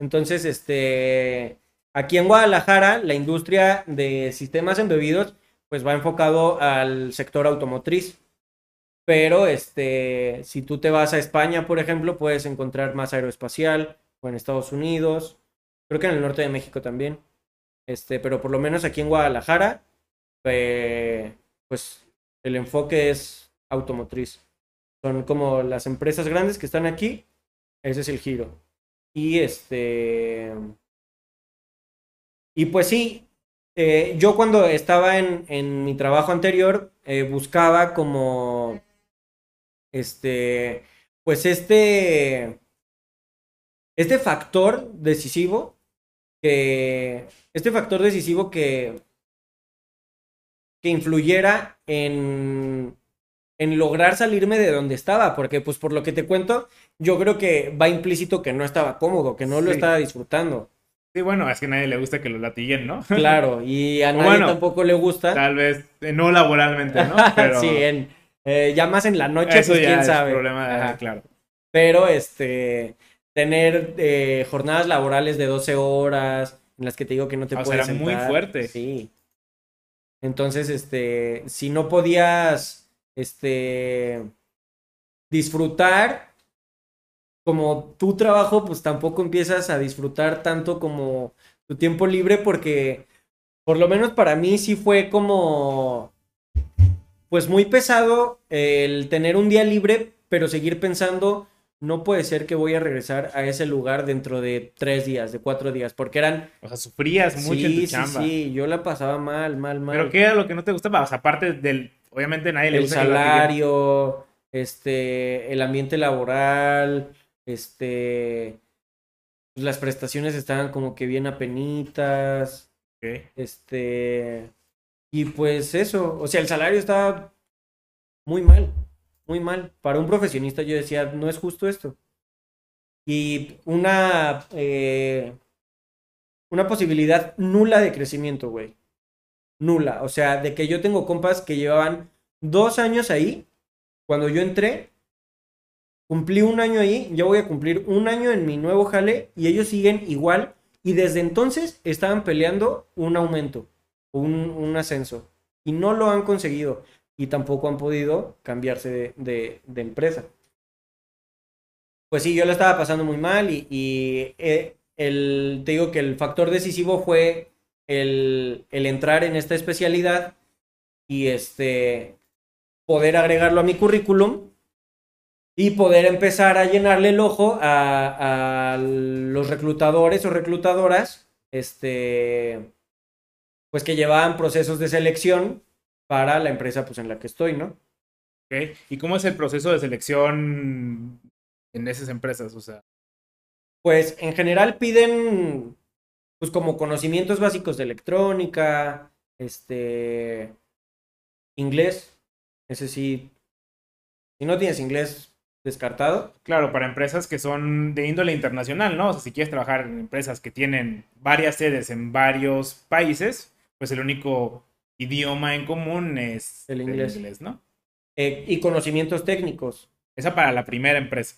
Entonces, este, aquí en Guadalajara, la industria de sistemas embebidos, pues va enfocado al sector automotriz. Pero, este, si tú te vas a España, por ejemplo, puedes encontrar más aeroespacial, o en Estados Unidos, creo que en el norte de México también. Este, pero por lo menos aquí en Guadalajara, eh, pues el enfoque es automotriz. Son como las empresas grandes que están aquí, ese es el giro. Y este. Y pues sí, eh, yo cuando estaba en, en mi trabajo anterior, eh, buscaba como. Este. Pues este. Este factor decisivo. Que. Este factor decisivo que. Que influyera en. En lograr salirme de donde estaba. Porque, pues, por lo que te cuento, yo creo que va implícito que no estaba cómodo, que no lo estaba disfrutando. Sí, bueno, es que a nadie le gusta que lo latiguen, ¿no? <laughs> Claro, y a nadie bueno, tampoco le gusta. Tal vez eh, no laboralmente, ¿no? <laughs> Pero sí, en, eh, ya más en la noche, eso pues ya quién es sabe. problema, de- Ajá. claro. Pero este, tener eh, jornadas laborales de 12 horas, en las que te digo que no te Ah, sea, puedes era muy fuerte. Sí. Entonces, este, si no podías, este, disfrutar como tu trabajo, pues tampoco empiezas a disfrutar tanto como tu tiempo libre porque, por lo menos para mí sí fue como, pues muy pesado el tener un día libre, pero seguir pensando no puede ser que voy a regresar a ese lugar dentro de tres días, de cuatro días, porque eran... O sea, sufrías mucho en tu Sí, sí, chamba. sí, yo la pasaba mal, mal, mal. Pero ¿qué era lo que no te gustaba? O sea, aparte del... Obviamente nadie le el gusta lo salario, este, el ambiente laboral, este, pues, las prestaciones estaban como que bien apenitas, critiquen. Ok. este, y pues eso, o sea, el salario estaba muy mal, muy mal. Para un profesionista yo decía, no es justo esto. Y una, eh, una posibilidad nula de crecimiento, güey. Nula. O sea, de que yo tengo compas que llevaban dos años ahí. Cuando yo entré, cumplí un año ahí. Yo voy a cumplir un año en mi nuevo jale. Y ellos siguen igual. Y desde entonces estaban peleando un aumento, un, ascenso. Y no lo han conseguido. Y tampoco han podido cambiarse de, empresa. Pues sí, yo la estaba pasando muy mal y, y, eh, el, te digo que el factor decisivo fue el, el entrar en esta especialidad y este poder agregarlo a mi currículum y poder empezar a llenarle el ojo a, a los reclutadores o reclutadoras este pues que llevaban procesos de selección para la empresa pues en la que estoy, ¿no? ¿Y cómo es el proceso de selección en esas empresas? O sea, Pues en general piden pues como conocimientos básicos de electrónica, este inglés, ese sí. Si no tienes inglés descartado, claro, para empresas que son de índole internacional, ¿no? O sea, si quieres trabajar en empresas que tienen varias sedes en varios países, pues el único idioma en común es El inglés. ¿no? eh, y conocimientos técnicos. Esa para la primera empresa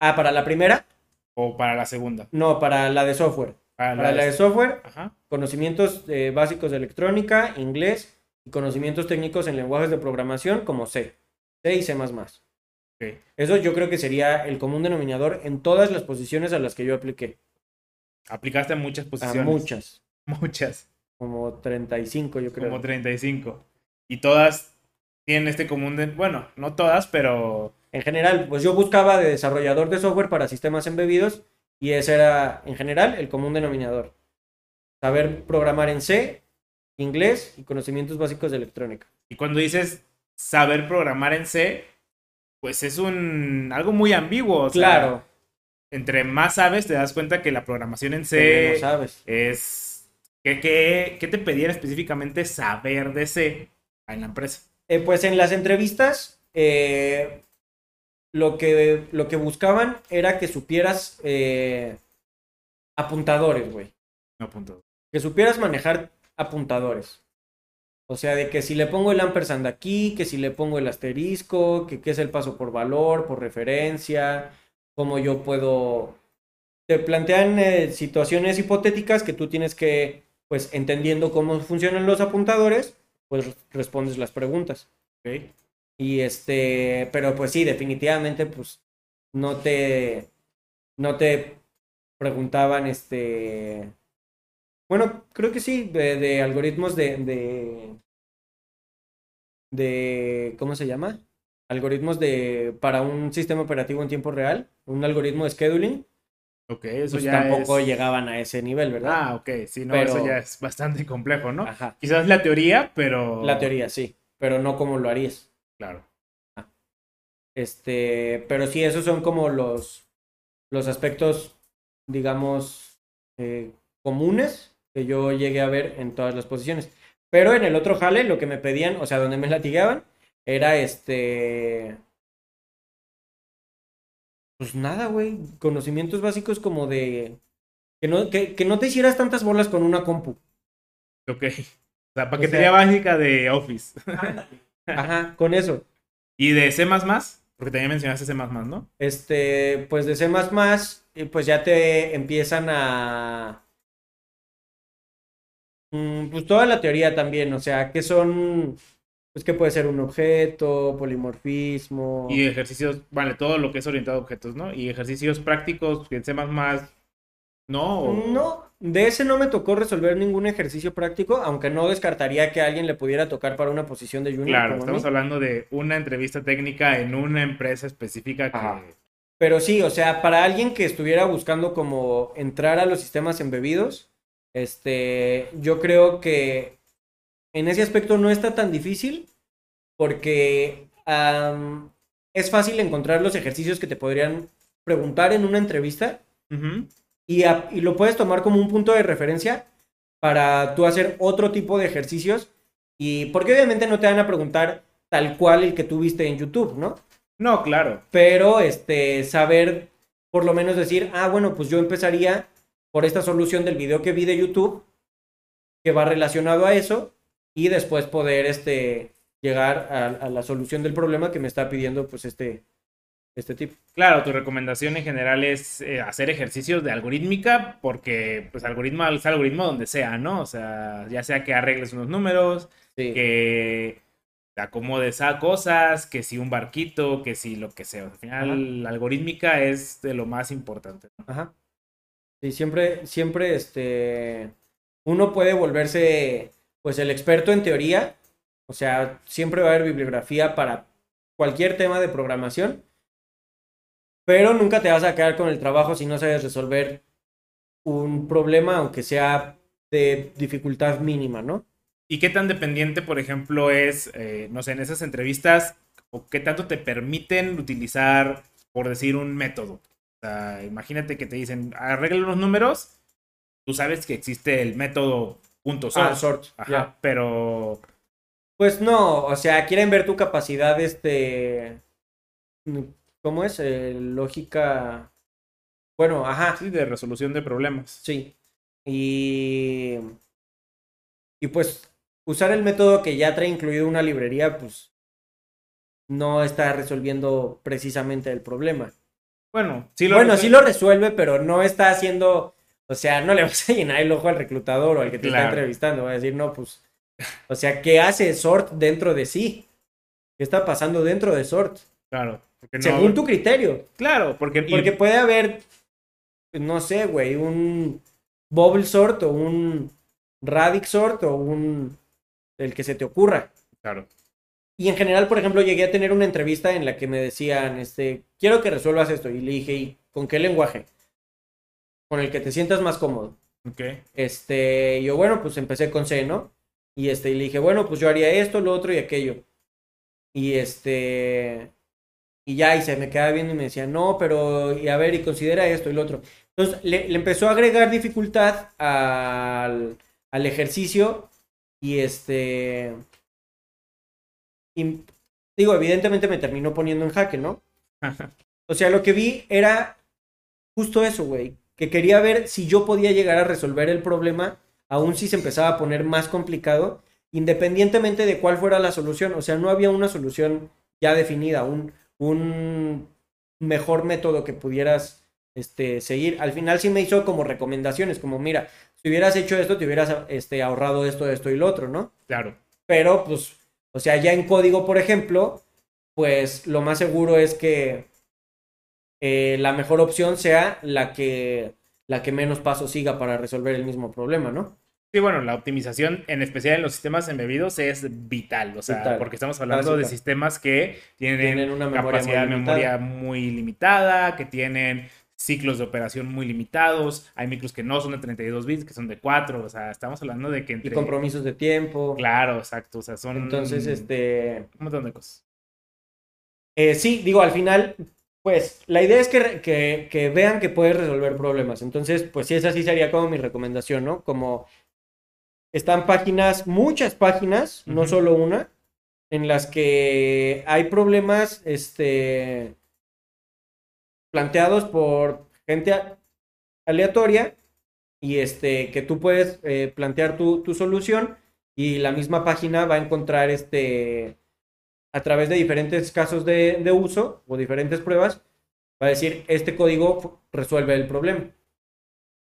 Ah, para la primera, o para la segunda. no, para la de software. Para Para la de software, Ajá. conocimientos eh, básicos de electrónica, inglés y conocimientos técnicos en lenguajes de programación como C, C y C++. Eso yo creo que sería el común denominador en todas las posiciones a las que yo apliqué. Aplicaste a muchas A posiciones. muchas, Muchas. como 35 yo creo. Como 35. Y todas tienen este común de... Bueno, no todas, pero... En general, pues yo buscaba de desarrollador de software para sistemas embebidos y ese era en general el común denominador. Saber programar en C, inglés y conocimientos básicos de electrónica. Y cuando dices saber programar en C, pues es un algo muy ambiguo. o sea, claro, entre más sabes, te das cuenta que la programación en C sabes. es... ¿Qué, qué, qué te pedían específicamente saber de C en la empresa? Eh, pues en las entrevistas, eh, lo, que, lo que buscaban era que supieras eh, apuntadores, güey. No, punto. Que supieras manejar apuntadores. O sea, de que si le pongo el ampersand aquí, que si le pongo el asterisco, que qué es el paso por valor, por referencia, cómo yo puedo... Te plantean eh, situaciones hipotéticas que tú tienes que, pues, entendiendo cómo funcionan los apuntadores, pues respondes las preguntas. Ok. Y este, pero pues sí, definitivamente, pues no te, no te preguntaban, este, bueno, creo que sí, de, de algoritmos de, de, de, ¿cómo se llama? Algoritmos de, para un sistema operativo en tiempo real, un algoritmo de scheduling, Ok, eso pues ya tampoco es... llegaban a ese nivel, ¿verdad? Ah, ok, sí, no, Pero- eso ya es bastante complejo, ¿no? Ajá, Quizás la teoría, pero... la teoría, sí, pero no como lo harías. Claro. Este, pero sí, esos son como los, los aspectos, digamos, eh, comunes que yo llegué a ver en todas las posiciones. Pero en el otro jale, lo que me pedían, o sea, donde me latigaban, era este. Pues nada, güey. Conocimientos básicos como de. Que no, que, que no te hicieras tantas bolas con una compu. Ok. O sea, paquetería básica de Office. <laughs> Ajá, con eso. Y de C++, porque también mencionaste C++, ¿no? Este, pues de C++, eh, pues ya te empiezan a... Mm, Pues toda la teoría también, o sea, que son, pues que puede ser un objeto, polimorfismo. Y ejercicios, vale, todo lo que es orientado a objetos, ¿no? Y ejercicios prácticos que en C++, ¿no? O- No, de ese no me tocó resolver ningún ejercicio práctico, aunque no descartaría que a alguien le pudiera tocar para una posición de junior. Claro, estamos hablando de una entrevista técnica en una empresa específica que Ajá. Pero sí, o sea, para alguien que estuviera buscando como entrar a los sistemas embebidos, este, yo creo que en ese aspecto no está tan difícil porque es fácil encontrar los ejercicios que te podrían preguntar en una entrevista y, a- y lo puedes tomar como un punto de referencia para tú hacer otro tipo de ejercicios y porque obviamente no te van a preguntar tal cual el que tú viste en YouTube, ¿no? No, claro. Pero este saber por lo menos decir, ah, bueno, pues yo empezaría por esta solución del video que vi de YouTube que va relacionado a eso y después poder este llegar a, a la solución del problema que me está pidiendo pues este este tipo. Claro, tu recomendación en general es eh, hacer ejercicios de algorítmica porque pues algoritmo es algoritmo donde sea, ¿no? O sea, ya sea que arregles unos números, Sí. que te acomodes a cosas, que si un barquito, que si lo que sea. Al final, Ajá. la algorítmica es de lo más importante. ¿no? Ajá. Sí, siempre, siempre, este, uno puede volverse, pues, el experto en teoría. O sea, siempre va a haber bibliografía para cualquier tema de programación. Pero nunca te vas a quedar con el trabajo si no sabes resolver un problema, aunque sea de dificultad mínima, ¿no? ¿Y qué tan dependiente, por ejemplo, es, eh, no sé, en esas entrevistas, o qué tanto te permiten utilizar, por decir, un método? Sea, imagínate que te dicen, arregla los números, tú sabes que existe el método punto sort, Ah, sort, ajá, ya. pero Pues no, o sea, quieren ver tu capacidad, este, ¿cómo es? Eh, lógica, bueno, ajá, sí, de resolución de problemas. Sí. Y. Y pues usar el método que ya trae incluido una librería, pues no está resolviendo precisamente el problema. Bueno, sí lo bueno, resuelve. sí lo resuelve, pero no está haciendo. O sea, no le <laughs> vas a llenar el ojo al reclutador o al que te está entrevistando. Va a decir, no, pues. O sea, ¿qué hace Sort dentro de sí? ¿Qué está pasando dentro de Sort? Claro, porque no- Según tu criterio. Claro, porque, Porque puede haber, no sé, güey, un bubble sort o un radic sort o un el que se te ocurra. claro, Y en general, por ejemplo, llegué a tener una entrevista en la que me decían, este, quiero que resuelvas esto. Y le dije, ¿y con qué lenguaje? Con el que te sientas más cómodo. ok, Este, yo, bueno, pues empecé con C, ¿no? Y este, y le dije, bueno, pues yo haría esto, lo otro y aquello. Y este, y ya, y se me quedaba viendo y me decía, no, pero, y a ver, y considera esto y lo otro. Entonces, le, le empezó a agregar dificultad al, al ejercicio y este, y digo, evidentemente me terminó poniendo en jaque, ¿no? O sea, lo que vi era justo eso, güey. Que quería ver si yo podía llegar a resolver el problema, aun si se empezaba a poner más complicado, independientemente de cuál fuera la solución. O sea, no había una solución ya definida, un, un mejor método que pudieras este, seguir. Al final sí me hizo como recomendaciones, como mira, si hubieras hecho esto, te hubieras este, ahorrado esto, esto y lo otro, ¿no? claro, Pero, pues, o sea, ya en código, por ejemplo, pues lo más seguro es que eh, la mejor opción sea la que, la que menos pasos siga para resolver el mismo problema, ¿no? Sí, bueno, la optimización, en especial en los sistemas embebidos, es vital. O sea, Vital. porque estamos hablando de sistemas que tienen, Tienen una memoria capacidad muy de memoria muy limitada, que tienen ciclos de operación muy limitados. Hay micros que no son de 32 bits, que son de 4. O sea, estamos hablando de que Y entre... compromisos de tiempo. Claro, exacto. O sea, son Entonces, este... un montón de cosas. eh, sí, digo, al final, pues, la idea es que, que, que vean que puedes resolver problemas. Entonces, pues sí, esa sí sería como mi recomendación, ¿no? Como están páginas, muchas páginas, no solo una, en las que hay problemas, este, planteados por gente aleatoria y este, que tú puedes eh, plantear tu, tu solución y la misma página va a encontrar este, a través de diferentes casos de, de uso o diferentes pruebas, va a decir, este código resuelve el problema.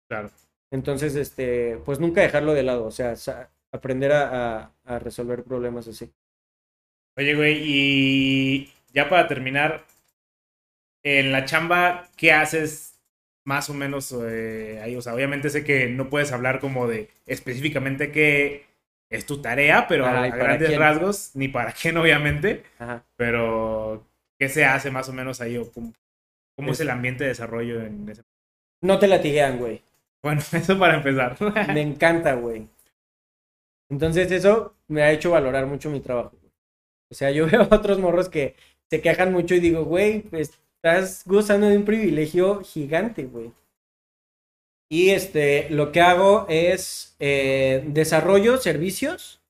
Claro. Entonces, este, pues nunca dejarlo de lado, o sea, aprender a, a- a resolver problemas así. Oye, güey, y ya para terminar, en la chamba, ¿qué haces más o menos eh, ahí? O sea, obviamente sé que no puedes hablar como de específicamente qué es tu tarea, pero Ajá, a ¿y para grandes quién? rasgos, ni para quién, obviamente, Ajá. pero ¿qué se hace más o menos ahí? O cómo- ¿Cómo es el ambiente de desarrollo en ese No te latiguean, güey. Bueno, <laughs> eso para empezar. Me encanta, güey. Entonces eso me ha hecho valorar mucho mi trabajo. O sea, yo <laughs> veo a otros morros que se quejan mucho y digo, güey, pues, estás gozando de un privilegio gigante, güey. Y este, lo que hago es eh, desarrollo servicios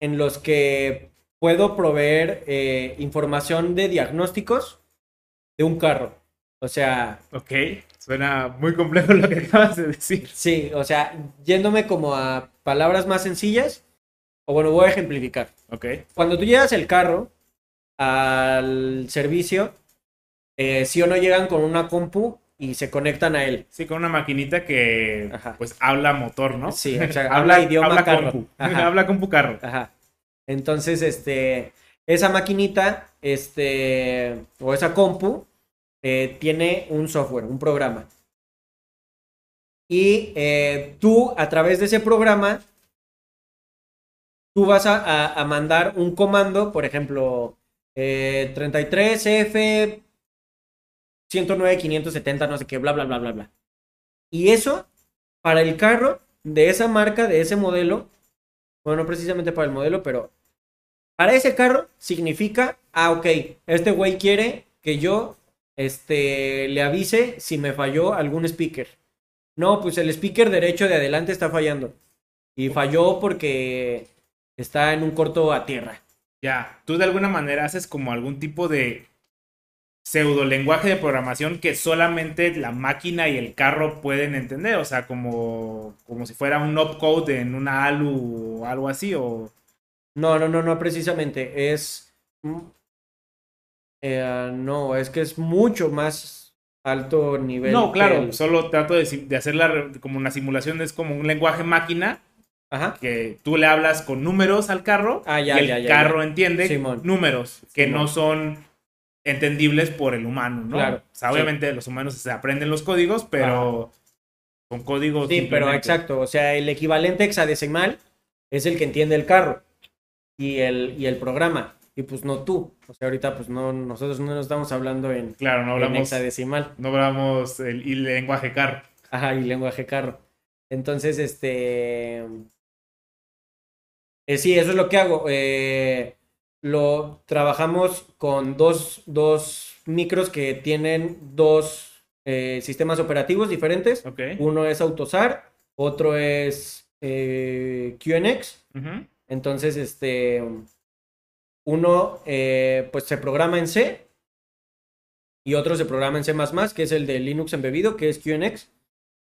en los que puedo proveer eh, información de diagnósticos de un carro. O sea. Ok, suena muy complejo lo que acabas de decir. Sí, o sea, yéndome como a palabras más sencillas, o bueno, voy a ejemplificar. Ok. Cuando tú llegas el carro al servicio, eh, sí o no llegan con una compu y se conectan a él. Sí, con una maquinita que Ajá. pues habla motor, ¿no? Sí, o sea, <laughs> habla idioma habla carro. compu. Ajá. <laughs> habla compu carro. Ajá. Entonces, este, esa maquinita, este, o esa compu, eh, tiene un software, un programa. Y eh, tú, a través de ese programa, tú vas a, a- a mandar un comando, por ejemplo, eh, 33F 109 570, no sé qué, bla, bla, bla, bla, bla. Y eso, para el carro de esa marca, de ese modelo, bueno, no precisamente para el modelo, pero para ese carro significa, ah, ok, este güey quiere que yo este, le avise si me falló algún speaker. No, pues el speaker derecho de adelante está fallando. Y falló porque está en un corto a tierra. Ya, tú de alguna manera haces como algún tipo de pseudo lenguaje de programación que solamente la máquina y el carro pueden entender, o sea, como, como si fuera un opcode en una ALU o algo así, o... No, no, no, no, precisamente. Es. eh, no, es que es mucho más alto nivel. No, claro, el- solo trato de, de hacerla re- como una simulación, es como un lenguaje máquina Ajá. que tú le hablas con números al carro Ah, ya, y el ya, ya, carro entiende Simón. números que Simón. no son entendibles por el humano, ¿no? Claro, O sea, sí. obviamente los humanos se aprenden los códigos, pero son códigos. Sí, pero exacto. O sea, el equivalente hexadecimal es el que entiende el carro y el, y el programa. Y pues no tú. O sea, ahorita pues no, nosotros no nos estamos hablando en, Claro, no en hablamos, hexadecimal. no hablamos el, el lenguaje carro. Ajá, y lenguaje carro. Entonces, este. Eh, sí, eso es lo que hago. Eh, lo trabajamos con dos, dos micros que tienen dos eh, sistemas operativos diferentes. Uno es AutoSAR, otro es QNX. Entonces, este. Uno, pues se programa en C. Y otro se programa en C, que es el de Linux embebido, que es QNX.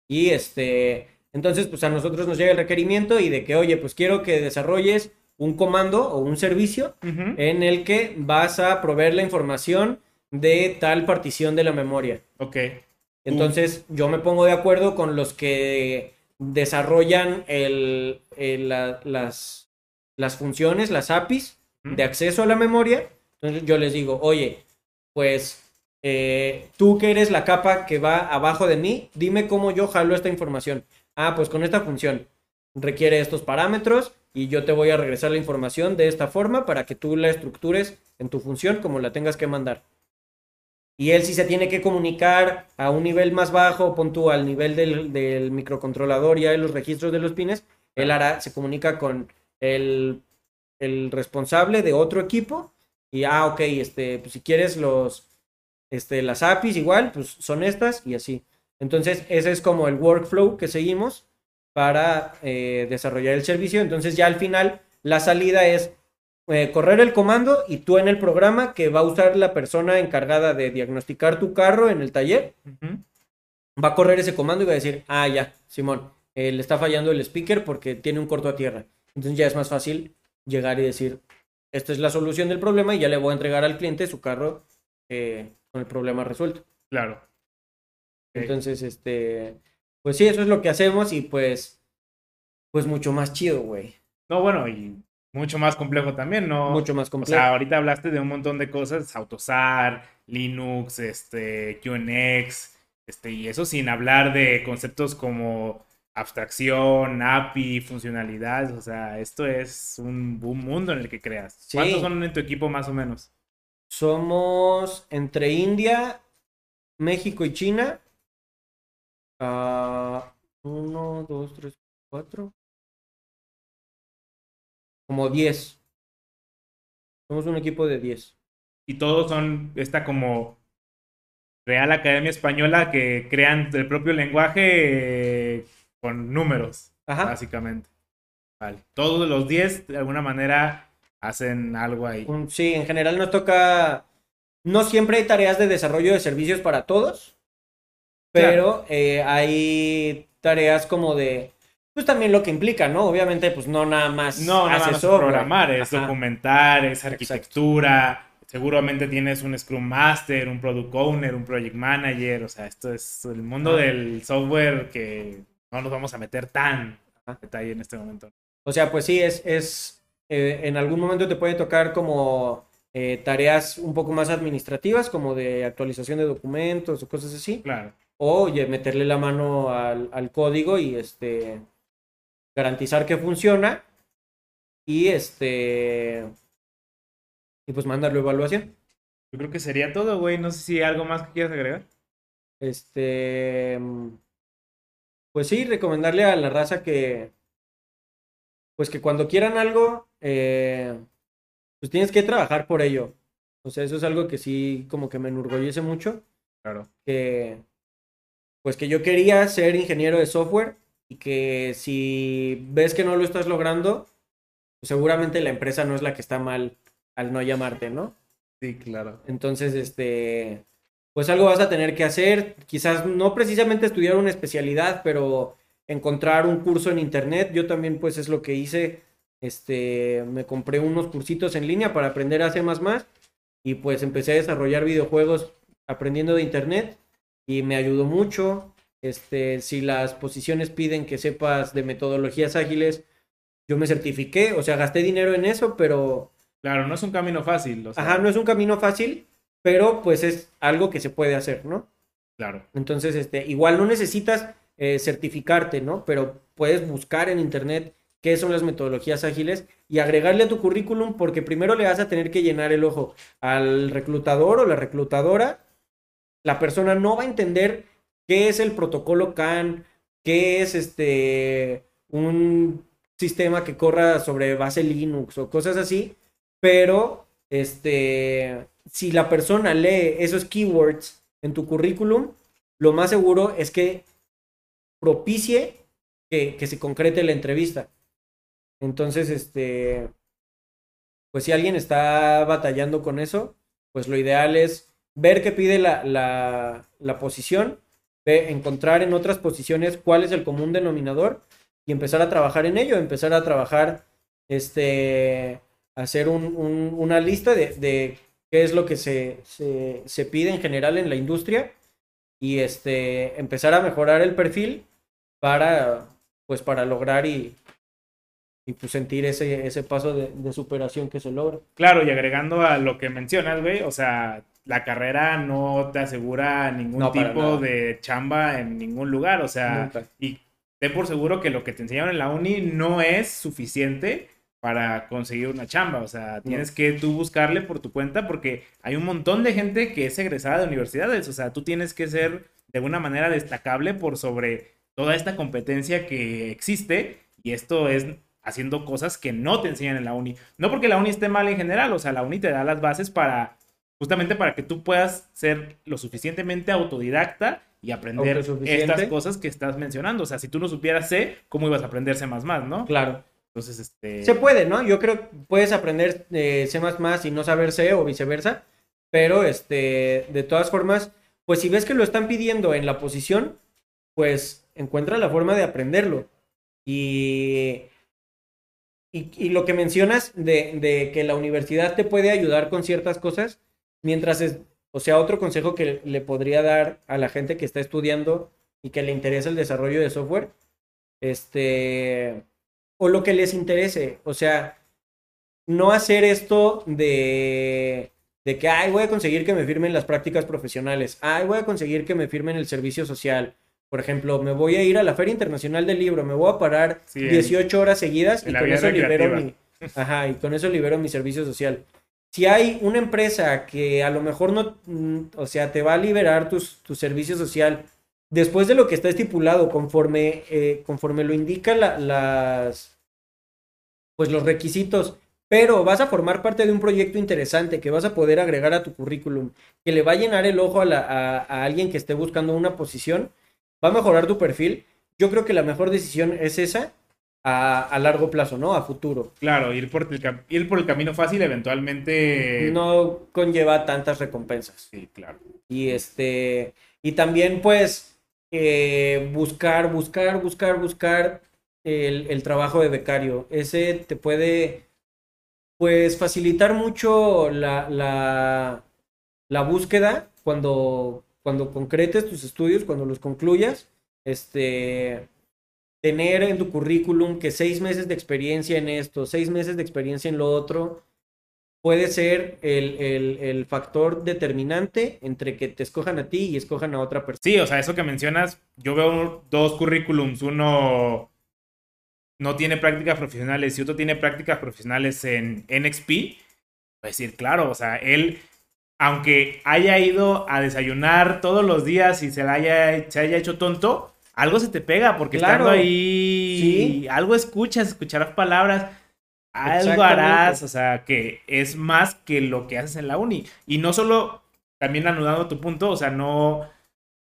Y este. Entonces, pues a nosotros nos llega el requerimiento y de que, oye, pues quiero que desarrolles un comando o un servicio en el que vas a proveer la información de tal partición de la memoria. Ok. Entonces, yo me pongo de acuerdo con los que desarrollan el, el- la- las, las funciones, las APIs de acceso a la memoria. Entonces, yo les digo, oye, pues eh, tú que eres la capa que va abajo de mí, dime cómo yo jalo esta información. Ah, pues con esta función requiere estos parámetros y yo te voy a regresar la información de esta forma para que tú la estructures en tu función como la tengas que mandar. Y él si se tiene que comunicar a un nivel más bajo, pon tú al nivel del, microcontrolador y a los registros de los pines, él hará, se comunica con el, el responsable de otro equipo y, ah, ok, este, pues si quieres los, este, las APIs igual, pues son estas y así. Entonces, ese es como el workflow que seguimos para eh, desarrollar el servicio. Entonces, ya al final, la salida es eh, correr el comando y tú en el programa que va a usar la persona encargada de diagnosticar tu carro en el taller, va a correr ese comando y va a decir, ah, ya, Simón, eh, le está fallando el speaker porque tiene un corto a tierra. Entonces ya es más fácil llegar y decir, esta es la solución del problema y ya le voy a entregar al cliente su carro con el problema resuelto. Claro. Entonces, este, pues sí, eso es lo que hacemos y pues, pues mucho más chido, güey. No, bueno, y mucho más complejo también, ¿no? Mucho más O complejo. sea, ahorita hablaste de un montón de cosas, AutoSAR, Linux, este, QNX, este, y eso sin hablar de conceptos como abstracción, API, funcionalidades, o sea, esto es un, un mundo en el que creas. Sí. ¿Cuántos son en tu equipo más o menos? Somos entre India, México y China. Ah, uno, dos, tres, cuatro. Como diez. Somos un equipo de diez. Y todos son esta como Real Academia Española que crean el propio lenguaje eh, con números, Ajá. básicamente. Vale. Todos los 10 de alguna manera hacen algo ahí. Sí, en general nos toca. No siempre hay tareas de desarrollo de servicios para todos, pero eh, hay tareas como de. Pues también lo que implica, ¿no? Obviamente, pues no nada más. No, nada haces más programar, es Ajá. documentar, es arquitectura. Seguramente tienes un Scrum Master, un Product Owner, un Project Manager. O sea, esto es el mundo Ajá. del software que no nos vamos a meter tan detalle en este momento. O sea, pues sí, es, es eh, en algún momento te puede tocar como eh, tareas un poco más administrativas, como de actualización de documentos o cosas así, Claro. O oye, meterle la mano al, al código y este garantizar que funciona y este y pues mandarlo a evaluación. Yo creo que sería todo, güey. No sé si hay algo más que quieras agregar. Este, pues sí, recomendarle a la raza que, pues que cuando quieran algo, eh, pues tienes que trabajar por ello. O sea, eso es algo que sí, como que me enorgullece mucho, Claro. que, pues que yo quería ser ingeniero de software y que si ves que no lo estás logrando, pues seguramente la empresa no es la que está mal al no llamarte, ¿no? Sí, claro. Entonces, este, pues algo vas a tener que hacer. Quizás no precisamente estudiar una especialidad, pero encontrar un curso en internet. Yo también, pues, es lo que hice. Este, me compré unos cursitos en línea para aprender a C++ y pues empecé a desarrollar videojuegos aprendiendo de internet y me ayudó mucho. Este, si las posiciones piden que sepas de metodologías ágiles, yo me certifiqué, o sea, gasté dinero en eso, pero Claro, no es un camino fácil. o sea, Ajá, no es un camino fácil, pero pues es algo que se puede hacer, ¿no? Claro. Entonces, este, igual no necesitas eh, certificarte, ¿no? Pero puedes buscar en internet qué son las metodologías ágiles y agregarle a tu currículum porque primero le vas a tener que llenar el ojo al reclutador o la reclutadora. La persona no va a entender qué es el protocolo CAN, qué es este un sistema que corra sobre base Linux o cosas así, pero este si la persona lee esos keywords en tu currículum, lo más seguro es que propicie que, que se concrete la entrevista. Entonces, este, pues si alguien está batallando con eso, pues lo ideal es ver qué pide la, la, posición, encontrar en otras posiciones cuál es el común denominador y empezar a trabajar en ello, empezar a trabajar, este, hacer un- una lista de, de qué es lo que se, se, se pide en general en la industria y este, empezar a mejorar el perfil para, pues, para lograr y, y pues sentir ese, ese paso de, de superación que se logra. Claro, y agregando a lo que mencionas, güey, o sea, la carrera no te asegura ningún No, tipo de chamba en ningún lugar, o sea, Nunca. y ten por seguro que lo que te enseñaron en la uni no es suficiente para conseguir una chamba, o sea, tienes que tú buscarle por tu cuenta porque hay un montón de gente que es egresada de universidades, o sea, tú tienes que ser de alguna manera destacable por sobre toda esta competencia que existe y esto es haciendo cosas que no te enseñan en la uni. No porque la uni esté mal en general, o sea, la uni te da las bases para justamente para que tú puedas ser lo suficientemente autodidacta y aprender estas cosas que estás mencionando. O sea, si tú no supieras C, ¿cómo ibas a aprender C++, no? Claro. Entonces, este... Se puede, ¿no? Yo creo que puedes aprender eh, C++ y no saber C o viceversa, pero este, de todas formas, pues si ves que lo están pidiendo en la posición, pues encuentra la forma de aprenderlo. Y, y, y lo que mencionas de, de que la universidad te puede ayudar con ciertas cosas, mientras es, o sea, otro consejo que le podría dar a la gente que está estudiando y que le interesa el desarrollo de software, este, o lo que les interese, o sea, no hacer esto de, de que, ay, voy a conseguir que me firmen las prácticas profesionales, ay, voy a conseguir que me firmen el servicio social. Por ejemplo, me voy a ir a la Feria Internacional del Libro, me voy a parar Sí, en- 18 horas seguidas y con eso libero mi, ajá, y con eso libero mi servicio social. Si hay una empresa que a lo mejor no, mm, o sea, te va a liberar tus, tu servicio social después de lo que está estipulado, conforme, eh, conforme lo indican las, pues los requisitos, pero vas a formar parte de un proyecto interesante que vas a poder agregar a tu currículum, que le va a llenar el ojo a, a alguien que esté buscando una posición, va a mejorar tu perfil. Yo creo que la mejor decisión es esa a, largo plazo, ¿no? A futuro. Claro, ir por, el, ir por el camino fácil eventualmente... No conlleva tantas recompensas. Sí, claro. Y este... Y también, pues, eh, buscar, buscar, buscar, buscar el, trabajo de becario. Ese te puede, pues, facilitar mucho la, la, la búsqueda cuando, cuando concretes tus estudios, cuando los concluyas. Este tener en tu currículum que seis meses de experiencia en esto, seis meses de experiencia en lo otro, puede ser el, factor determinante entre que te escojan a ti y escojan a otra persona. Sí, o sea, eso que mencionas, yo veo dos currículums, uno no tiene prácticas profesionales y otro tiene prácticas profesionales en NXP. A decir, claro, o sea, él, aunque haya ido a desayunar todos los días y se, haya, se haya hecho tonto, algo se te pega porque estando ahí, algo escuchas, escucharás palabras, algo harás, o sea, que es más que lo que haces en la uni. Y no solo, también anudando tu punto, o sea, no,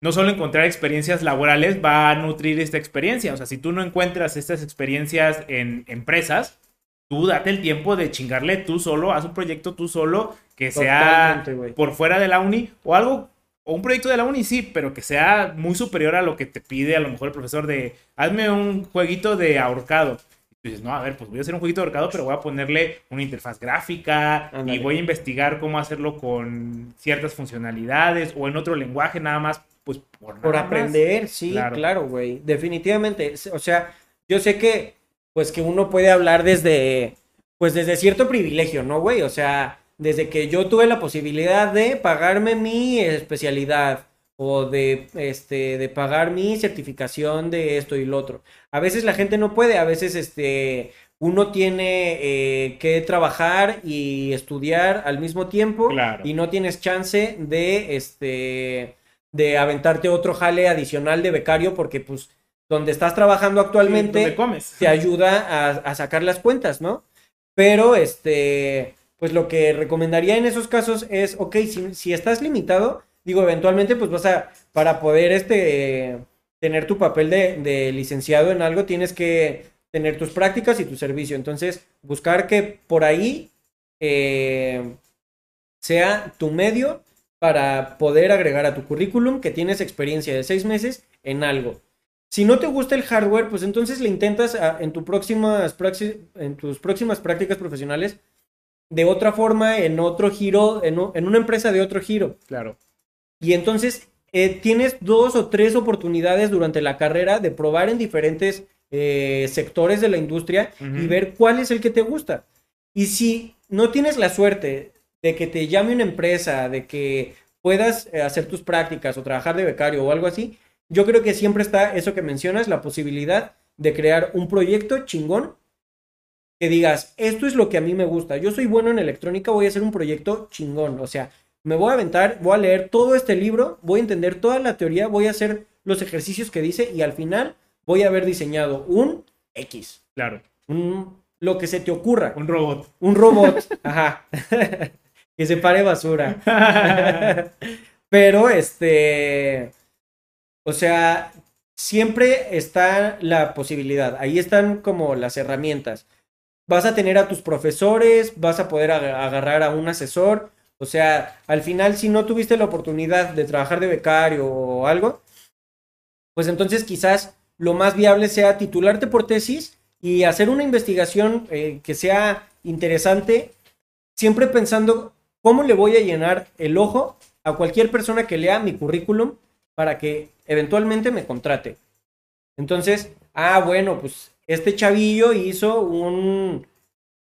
no solo encontrar experiencias laborales va a nutrir esta experiencia, o sea, si tú no encuentras estas experiencias en empresas, tú date el tiempo de chingarle tú solo, haz un proyecto tú solo que sea por fuera de la uni o algo o un proyecto de la uni, sí, pero que sea muy superior a lo que te pide a lo mejor el profesor de, hazme un jueguito de ahorcado. Y dices, no, a ver, pues voy a hacer un jueguito de ahorcado, pero voy a ponerle una interfaz gráfica y voy a investigar cómo hacerlo con ciertas funcionalidades o en otro lenguaje nada más, pues por, por aprender, sí, claro, güey, definitivamente. O sea, yo sé que, pues que uno puede hablar desde, pues desde cierto privilegio, ¿no, güey? O sea desde que yo tuve la posibilidad de pagarme mi especialidad o de, este, de pagar mi certificación de esto y lo otro. A veces la gente no puede, a veces este, uno tiene eh, que trabajar y estudiar al mismo tiempo y no tienes chance de, este, de aventarte otro jale adicional de becario porque pues donde estás trabajando actualmente te ayuda a, a sacar las cuentas, ¿no? Pero este pues lo que recomendaría en esos casos es, ok, si, estás limitado, digo, eventualmente pues vas a, para poder este, tener tu papel de, licenciado en algo, tienes que tener tus prácticas y tu servicio. Entonces, buscar que por ahí eh, sea tu medio para poder agregar a tu currículum que tienes experiencia de seis meses en algo. Si no te gusta el hardware, pues entonces le intentas en, tus próximas prácticas profesionales de otra forma, en otro giro, en, una empresa de otro giro. Claro. Y entonces eh, tienes dos o tres oportunidades durante la carrera de probar en diferentes eh, sectores de la industria y ver cuál es el que te gusta. Y si no tienes la suerte de que te llame una empresa, de que puedas eh, hacer tus prácticas o trabajar de becario o algo así, yo creo que siempre está eso que mencionas, la posibilidad de crear un proyecto chingón que digas, esto es lo que a mí me gusta, yo soy bueno en electrónica, voy a hacer un proyecto chingón, o sea, me voy a aventar, voy a leer todo este libro, voy a entender toda la teoría, voy a hacer los ejercicios que dice y al final voy a haber diseñado un X. Claro. Un, lo que se te ocurra. Un robot. Un robot, ajá. <laughs> que se pare basura. <laughs> Pero este, o sea, siempre está la posibilidad, ahí están como las herramientas vas a tener a tus profesores, vas a poder agarrar a un asesor. O sea, al final, si no tuviste la oportunidad de trabajar de becario o algo, pues entonces quizás lo más viable sea titularte por tesis y hacer una investigación eh, que sea interesante, siempre pensando cómo le voy a llenar el ojo a cualquier persona que lea mi currículum para que eventualmente me contrate. Entonces, ah, bueno, pues este chavillo hizo un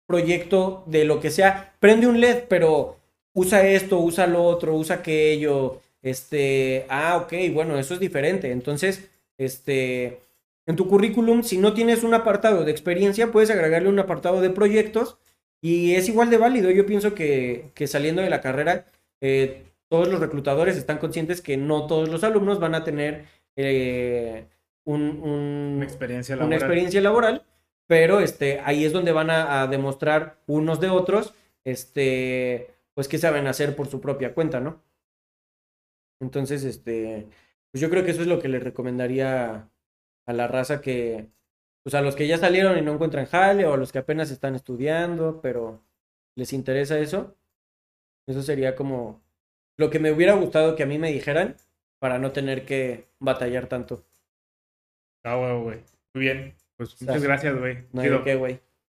proyecto de lo que sea, prende un LED, pero usa esto, usa lo otro, usa aquello, este, ah, ok, bueno, eso es diferente. Entonces, este, en tu currículum, si no tienes un apartado de experiencia, puedes agregarle un apartado de proyectos Y es igual de válido. Yo pienso que, que saliendo de la carrera, eh, todos los reclutadores están conscientes que no todos los alumnos van a tener eh, un, un- Una experiencia una laboral. experiencia laboral, pero este, ahí es donde van a, a demostrar unos de otros, este, pues qué saben hacer por su propia cuenta, ¿no? Entonces, este, pues yo creo que eso es lo que les recomendaría a la raza que, pues a los que ya salieron y no encuentran jale, o a los que apenas están estudiando, pero les interesa eso. Eso sería como lo que me hubiera gustado que a mí me dijeran para no tener que batallar tanto. Ah, huevo, güey. Muy bien. Pues muchas gracias, güey. No hay qué, güey.